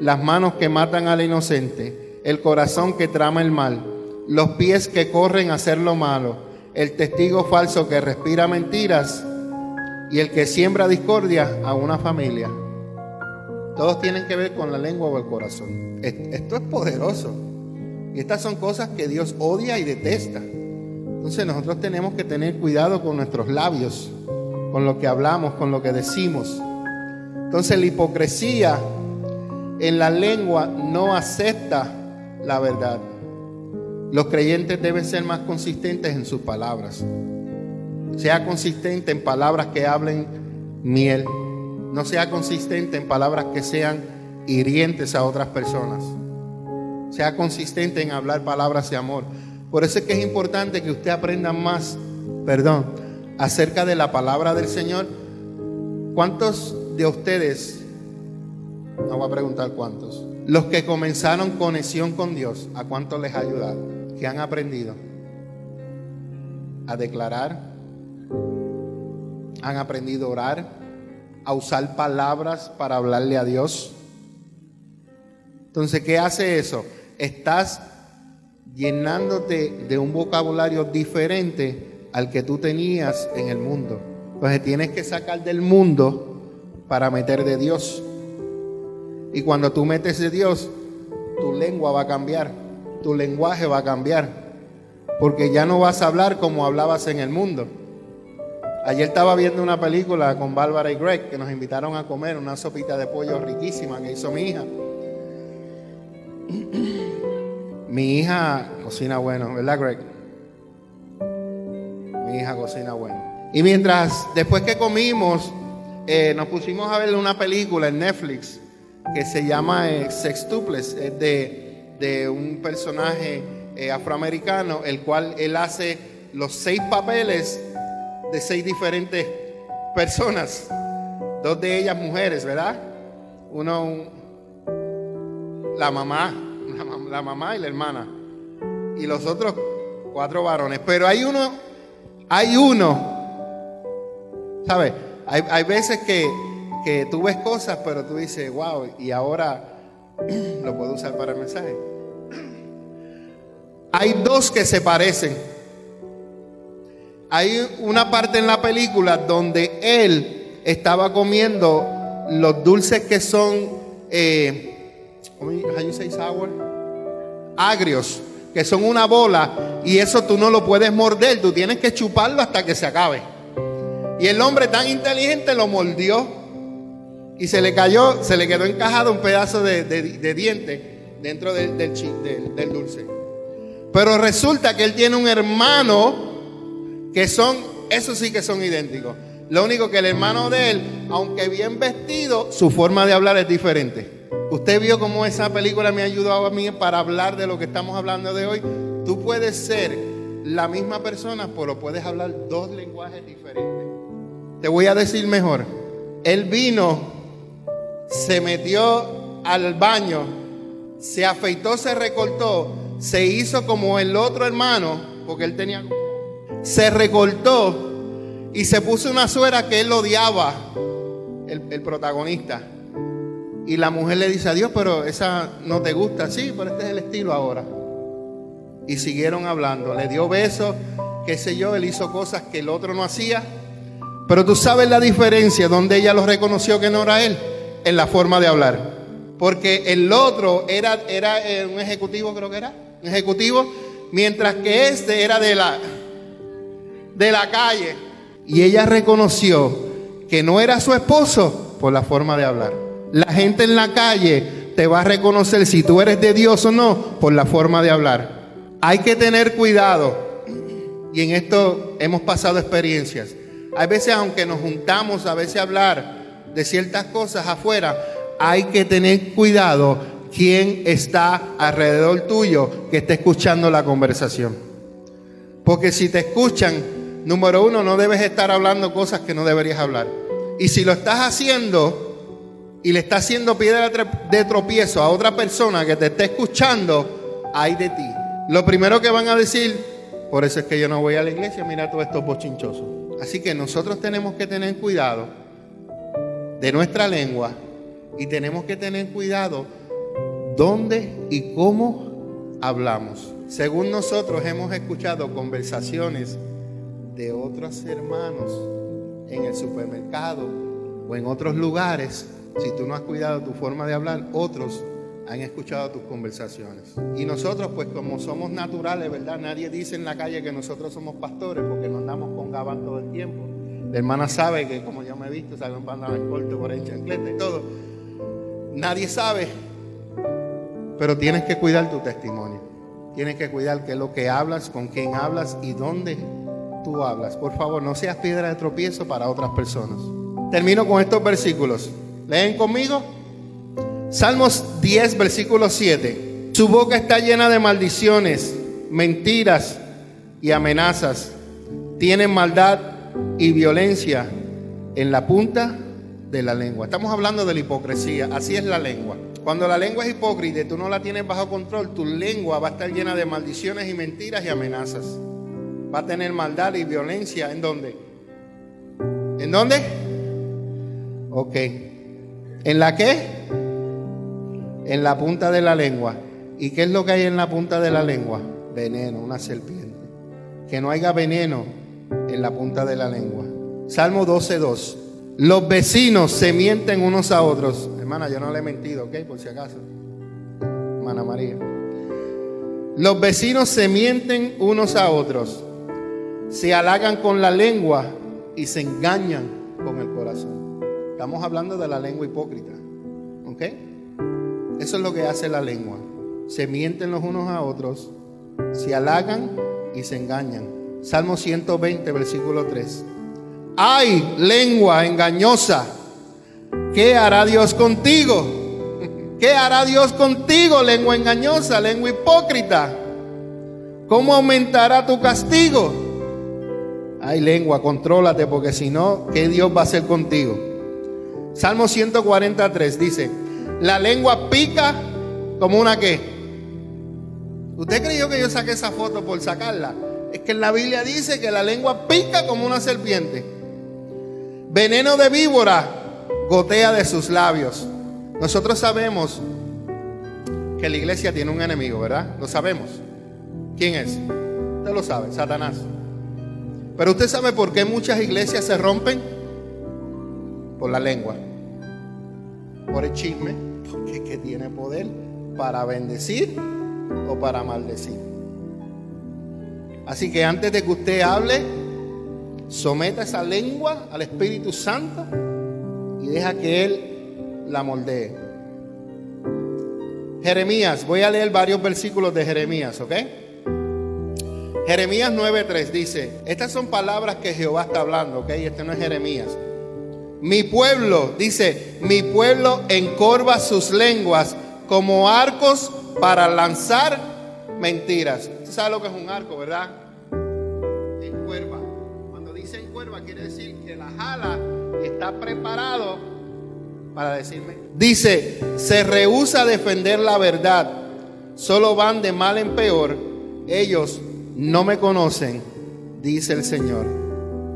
S3: las manos que matan al inocente, el corazón que trama el mal, los pies que corren a hacer lo malo, el testigo falso que respira mentiras y el que siembra discordia a una familia. Todos tienen que ver con la lengua o el corazón. Esto es poderoso. Y estas son cosas que Dios odia y detesta. Entonces nosotros tenemos que tener cuidado con nuestros labios, con lo que hablamos, con lo que decimos. Entonces la hipocresía en la lengua no acepta la verdad. Los creyentes deben ser más consistentes en sus palabras. Sea consistente en palabras que hablen miel no sea consistente en palabras que sean hirientes a otras personas. Sea consistente en hablar palabras de amor. Por eso es que es importante que usted aprenda más, perdón, acerca de la palabra del Señor. ¿Cuántos de ustedes, no voy a preguntar cuántos, los que comenzaron conexión con Dios, ¿a cuántos les ha ayudado? ¿Qué han aprendido? A declarar, han aprendido a orar, a usar palabras para hablarle a Dios. Entonces, ¿qué hace eso? Estás llenándote de un vocabulario diferente al que tú tenías en el mundo. Entonces tienes que sacar del mundo para meter de Dios. Y cuando tú metes de Dios, tu lengua va a cambiar, tu lenguaje va a cambiar, porque ya no vas a hablar como hablabas en el mundo. Ayer estaba viendo una película con Bárbara y Greg que nos invitaron a comer una sopita de pollo riquísima que hizo mi hija. Mi hija cocina bueno, ¿verdad, Greg? Mi hija cocina bueno. Y mientras, después que comimos, eh, nos pusimos a ver una película en Netflix que se llama eh, Sextuples. Es de, de un personaje eh, afroamericano, el cual él hace los seis papeles de seis diferentes personas, dos de ellas mujeres, ¿verdad? Uno, la mamá, la, mamá y la hermana, y los otros cuatro varones. Pero hay uno, hay uno, ¿sabes? Hay, hay veces que, que tú ves cosas, pero tú dices, wow, y ahora lo puedo usar para el mensaje. Hay dos que se parecen. Hay una parte en la película donde él estaba comiendo los dulces que son, eh? Agrios, que son una bola y eso tú no lo puedes morder, tú tienes que chuparlo hasta que se acabe. Y el hombre tan inteligente lo mordió y se le cayó, se le quedó encajado un pedazo de, diente dentro del, dulce. Pero resulta que él tiene un hermano que son, esos sí que son idénticos. Lo único que el hermano de él, aunque bien vestido, su forma de hablar es diferente. Usted vio cómo esa película me ha ayudado a mí para hablar de lo que estamos hablando de hoy. Tú puedes ser la misma persona, pero puedes hablar dos lenguajes diferentes. Te voy a decir mejor. Él vino se metió al baño, se afeitó, se recortó, se hizo como el otro hermano, porque él tenía, se recortó y se puso una suera que él odiaba, el, protagonista. Y la mujer le dice, adiós, pero esa no te gusta, sí, pero este es el estilo ahora. Y siguieron hablando, le dio besos, qué sé yo, él hizo cosas que el otro no hacía. Pero tú sabes la diferencia donde ella lo reconoció que no era él en la forma de hablar. Porque el otro era, era eh, un ejecutivo, creo que era, un ejecutivo, mientras que este era de la, de la calle. Y ella reconoció que no era su esposo por la forma de hablar. La gente en la calle te va a reconocer si tú eres de Dios o no por la forma de hablar. Hay que tener cuidado. Y en esto hemos pasado experiencias. Hay veces, aunque nos juntamos a veces a hablar, de ciertas cosas afuera, hay que tener cuidado quién está alrededor tuyo que esté escuchando la conversación. Porque si te escuchan, número uno, no debes estar hablando cosas que no deberías hablar. Y si lo estás haciendo y le estás haciendo piedra de tropiezo a otra persona que te esté escuchando, hay de ti. Lo primero que van a decir, por eso es que yo no voy a la iglesia, mira todo esto bochinchoso. Así que nosotros tenemos que tener cuidado de nuestra lengua y tenemos que tener cuidado dónde y cómo hablamos. Según nosotros hemos escuchado conversaciones de otros hermanos en el supermercado o en otros lugares, si tú no has cuidado tu forma de hablar, otros han escuchado tus conversaciones. Y nosotros, pues como somos naturales, ¿verdad? Nadie dice en la calle que nosotros somos pastores porque nos andamos con gabán todo el tiempo. La hermana sabe que como yo me he visto, salgo en pantalones corto por ahí, chancleta y todo. Nadie sabe. Pero tienes que cuidar tu testimonio. Tienes que cuidar qué es lo que hablas, con quién hablas y dónde hablas. Por favor, no seas piedra de tropiezo para otras personas. Termino con estos versículos. ¿Leen conmigo? Salmos 10, versículo 7. Su boca está llena de maldiciones, mentiras y amenazas. Tienen maldad y violencia en la punta de la lengua. Estamos hablando de la hipocresía, así es la lengua. Cuando la lengua es hipócrita y tú no la tienes bajo control, tu lengua va a estar llena de maldiciones y mentiras y amenazas. Va a tener maldad y violencia. ¿En dónde? ¿En dónde? Ok. ¿En la qué? En la punta de la lengua. ¿Y qué es lo que hay en la punta de la lengua? Veneno, una serpiente. Que no haya veneno en la punta de la lengua. Salmo 12.2. Los vecinos se mienten unos a otros. Hermana, yo no le he mentido, ¿ok? Por si acaso. Hermana María. Los vecinos se mienten unos a otros. Se halagan con la lengua y se engañan con el corazón. Estamos hablando de la lengua hipócrita. ¿Ok? Eso es lo que hace la lengua. Se mienten los unos a otros, se halagan y se engañan. Salmo 120, versículo 3. Ay, lengua engañosa, ¿qué hará Dios contigo? ¿Qué hará Dios contigo, lengua engañosa, lengua hipócrita? ¿Cómo aumentará tu castigo? Ay, lengua, contrólate, porque si no, ¿qué Dios va a hacer contigo? Salmo 143 dice, la lengua pica como una qué. ¿Usted creyó que yo saqué esa foto por sacarla? Es que en la Biblia dice que la lengua pica como una serpiente. Veneno de víbora gotea de sus labios. Nosotros sabemos que la iglesia tiene un enemigo, ¿verdad? Lo sabemos. ¿Quién es? Usted lo sabe, Satanás. Pero usted sabe por qué muchas iglesias se rompen? Por la lengua. Por el chisme, porque es que tiene poder para bendecir o para maldecir. Así que antes de que usted hable, someta esa lengua al Espíritu Santo y deja que Él la moldee. Jeremías, voy a leer varios versículos de Jeremías, ¿ok? Jeremías 9:3 dice, estas son palabras que Jehová está hablando, ¿ok? Este no es Jeremías. Mi pueblo, dice, mi pueblo encorva sus lenguas como arcos para lanzar mentiras. ¿Usted sabe lo que es un arco, verdad? Encuerva. Cuando dice encuerva quiere decir que la jala está preparado para decirme. Dice, se rehúsa a defender la verdad, solo van de mal en peor. Ellos no me conocen, dice el Señor.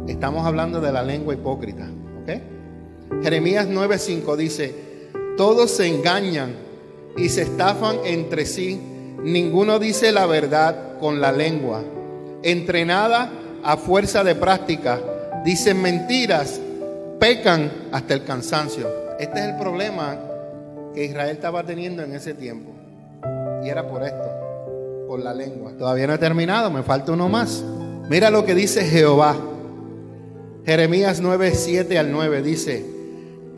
S3: Estamos hablando de la lengua hipócrita. ¿ok? Jeremías 9:5 dice, todos se engañan y se estafan entre sí. Ninguno dice la verdad con la lengua. Entrenada a fuerza de práctica, dicen mentiras, pecan hasta el cansancio. Este es el problema que Israel estaba teniendo en ese tiempo. Y era por esto por la lengua. Todavía no he terminado, me falta uno más. Mira lo que dice Jehová. Jeremías 9, 7 al 9 dice,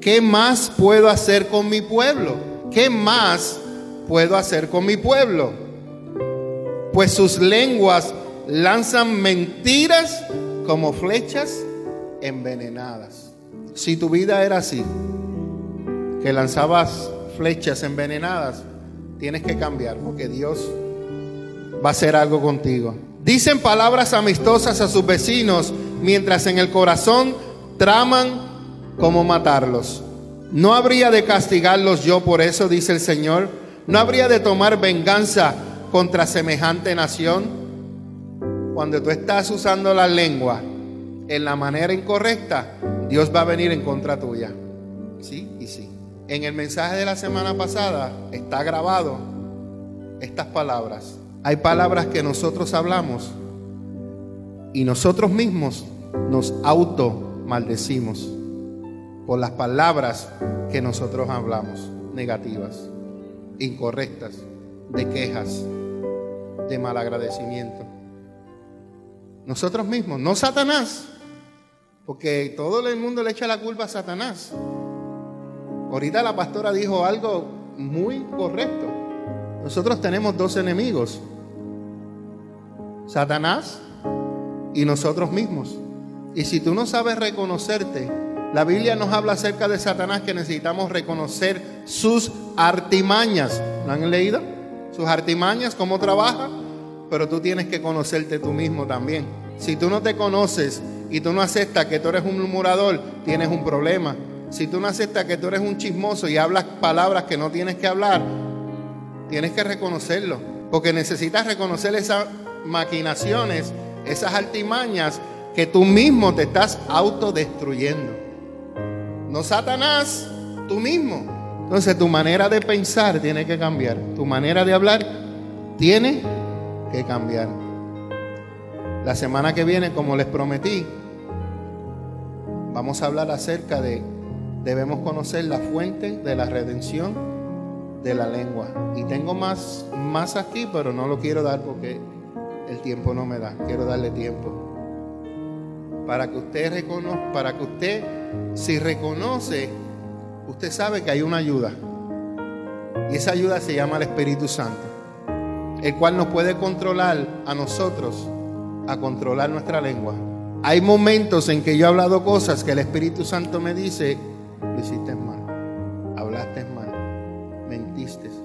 S3: ¿qué más puedo hacer con mi pueblo? ¿Qué más puedo hacer con mi pueblo? Pues sus lenguas lanzan mentiras como flechas envenenadas. Si tu vida era así, que lanzabas flechas envenenadas, tienes que cambiar porque Dios va a hacer algo contigo. Dicen palabras amistosas a sus vecinos mientras en el corazón traman cómo matarlos. No habría de castigarlos yo por eso, dice el Señor. No habría de tomar venganza contra semejante nación. Cuando tú estás usando la lengua en la manera incorrecta, Dios va a venir en contra tuya. Sí y sí. En el mensaje de la semana pasada está grabado estas palabras. Hay palabras que nosotros hablamos y nosotros mismos nos auto maldecimos por las palabras que nosotros hablamos, negativas, incorrectas, de quejas, de malagradecimiento. Nosotros mismos, no Satanás, porque todo el mundo le echa la culpa a Satanás. Ahorita la pastora dijo algo muy correcto. Nosotros tenemos dos enemigos, Satanás y nosotros mismos. Y si tú no sabes reconocerte, la Biblia nos habla acerca de Satanás que necesitamos reconocer sus artimañas. ¿Lo han leído? Sus artimañas, cómo trabaja. Pero tú tienes que conocerte tú mismo también. Si tú no te conoces y tú no aceptas que tú eres un murmurador, tienes un problema. Si tú no aceptas que tú eres un chismoso y hablas palabras que no tienes que hablar, tienes que reconocerlo. Porque necesitas reconocer esas maquinaciones, esas artimañas que tú mismo te estás autodestruyendo. No Satanás, tú mismo. Entonces tu manera de pensar tiene que cambiar. Tu manera de hablar tiene que cambiar. La semana que viene, como les prometí, vamos a hablar acerca de, debemos conocer la fuente de la redención de la lengua. Y tengo más, más aquí, pero no lo quiero dar porque el tiempo no me da. Quiero darle tiempo. Para que usted reconozca, para que usted, si reconoce, usted sabe que hay una ayuda. Y esa ayuda se llama el Espíritu Santo. El cual nos puede controlar a nosotros, a controlar nuestra lengua. Hay momentos en que yo he hablado cosas que el Espíritu Santo me dice, lo hiciste mal, hablaste mal, mentiste.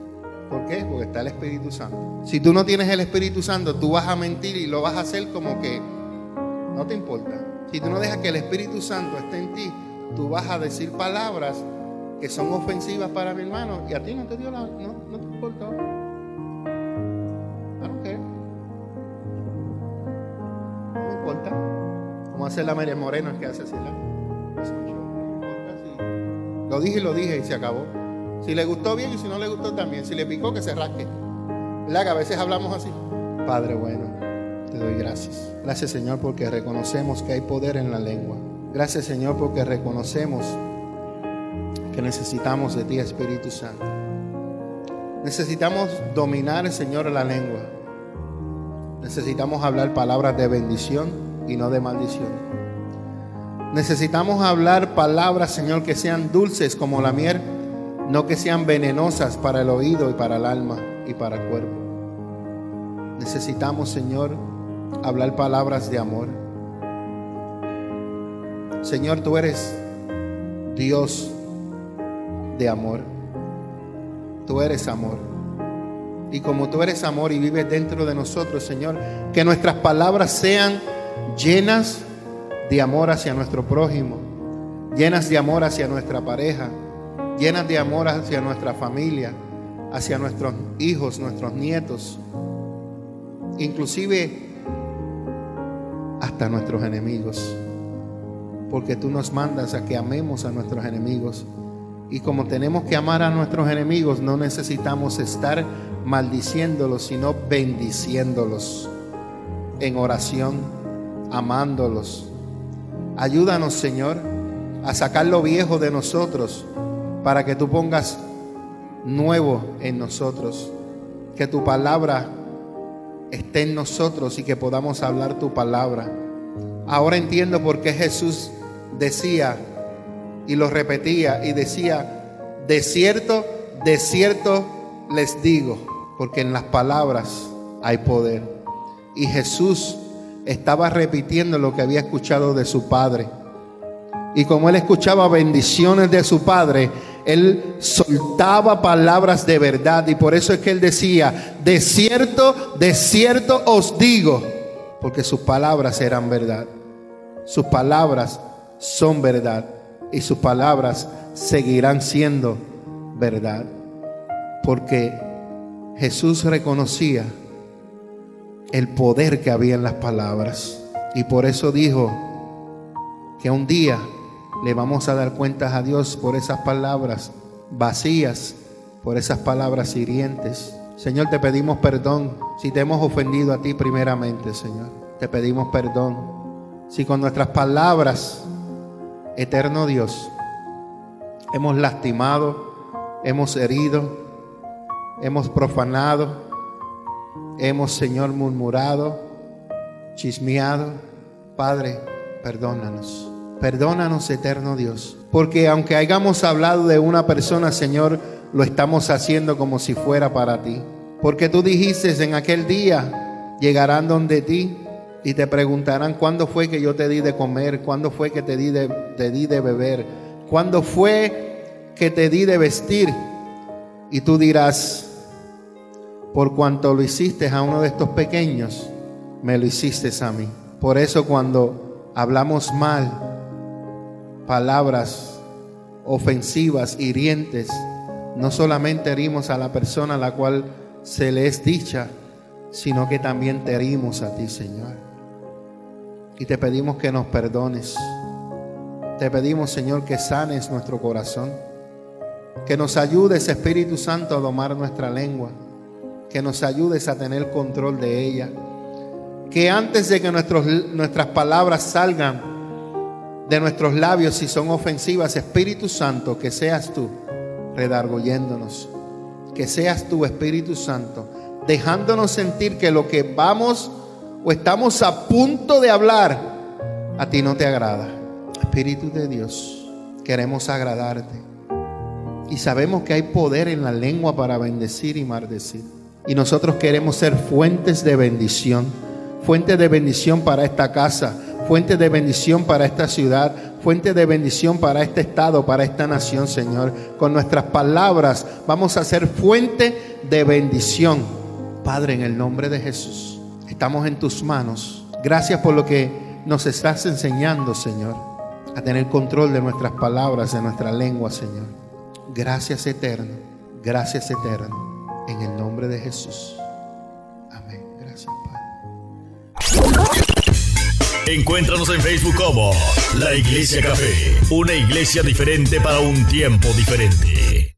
S3: ¿Por qué? Porque está el Espíritu Santo. Si tú no tienes el Espíritu Santo, tú vas a mentir y lo vas a hacer como que no te importa. Si tú no dejas que el Espíritu Santo esté en ti, tú vas a decir palabras que son ofensivas para mi hermano y a ti no te dio la, no, no te importa. I don't. No me importa. Como hace la María Morena que hace así la. Lo dije y lo dije y se acabó. Si le gustó bien y si no le gustó también. Si le picó que se rasque. ¿Verdad? Que a veces hablamos así. Padre bueno, te doy gracias. Gracias Señor porque reconocemos que hay poder en la lengua. Gracias Señor porque reconocemos que necesitamos de ti Espíritu Santo. Necesitamos dominar Señor la lengua. Necesitamos hablar palabras de bendición y no de maldición. Necesitamos hablar palabras, Señor, que sean dulces como la miel no que sean venenosas para el oído y para el alma y para el cuerpo. Necesitamos, Señor, hablar palabras de amor. Señor, tú eres Dios de amor. Tú eres amor. Y como tú eres amor y vives dentro de nosotros, Señor, que nuestras palabras sean llenas de amor hacia nuestro prójimo, llenas de amor hacia nuestra pareja, llenas de amor hacia nuestra familia, hacia nuestros hijos, nuestros nietos, inclusive hasta nuestros enemigos. Porque tú nos mandas a que amemos a nuestros enemigos. Y como tenemos que amar a nuestros enemigos, no necesitamos estar maldiciéndolos, sino bendiciéndolos en oración, amándolos. Ayúdanos, Señor, a sacar lo viejo de nosotros para que tú pongas nuevo en nosotros, que tu palabra esté en nosotros y que podamos hablar tu palabra. Ahora entiendo por qué Jesús decía y lo repetía y decía, de cierto, de cierto les digo, porque en las palabras hay poder. Y Jesús estaba repitiendo lo que había escuchado de su Padre. Y como él escuchaba bendiciones de su Padre, él soltaba palabras de verdad y por eso es que él decía, de cierto, de cierto os digo, porque sus palabras eran verdad. Sus palabras son verdad y sus palabras seguirán siendo verdad. Porque Jesús reconocía el poder que había en las palabras y por eso dijo que un día le vamos a dar cuentas a Dios por esas palabras vacías, por esas palabras hirientes. Señor, te pedimos perdón si te hemos ofendido a ti primeramente, Señor. Te pedimos perdón si con nuestras palabras, eterno Dios, hemos lastimado, hemos herido, hemos profanado, hemos, Señor, murmurado, chismeado. Padre, perdónanos. Perdónanos, eterno Dios. Porque aunque hayamos hablado de una persona, Señor, lo estamos haciendo como si fuera para ti. Porque tú dijiste en aquel día, llegarán donde ti y te preguntarán cuándo fue que yo te di de comer, cuándo fue que te di de, te di de beber, cuándo fue que te di de vestir. Y tú dirás, por cuanto lo hiciste a uno de estos pequeños, me lo hiciste a mí. Por eso cuando hablamos mal, palabras ofensivas, hirientes, no solamente herimos a la persona a la cual se le es dicha, sino que también te herimos a ti, Señor. Y te pedimos que nos perdones. Te pedimos, Señor, que sanes nuestro corazón. Que nos ayudes, Espíritu Santo, a domar nuestra lengua. Que nos ayudes a tener control de ella. Que antes de que nuestras palabras salgan, de nuestros labios si son ofensivas, Espíritu Santo, que seas tú redarguyéndonos, que seas tú, Espíritu Santo, dejándonos sentir que lo que vamos o estamos a punto de hablar a ti no te agrada. Espíritu de Dios, queremos agradarte. Y sabemos que hay poder en la lengua para bendecir y maldecir. Y nosotros queremos ser fuentes de bendición, fuentes de bendición para esta casa, fuente de bendición para esta ciudad, fuente de bendición para este estado, para esta nación, Señor. Con nuestras palabras vamos a ser fuente de bendición. Padre, en el nombre de Jesús, estamos en tus manos. Gracias por lo que nos estás enseñando, Señor, a tener control de nuestras palabras, de nuestra lengua, Señor. Gracias eterno, gracias eterno, en el nombre de Jesús. Amén. Gracias, Padre.
S1: Encuéntranos en Facebook como La Iglesia Café, una iglesia diferente para un tiempo diferente.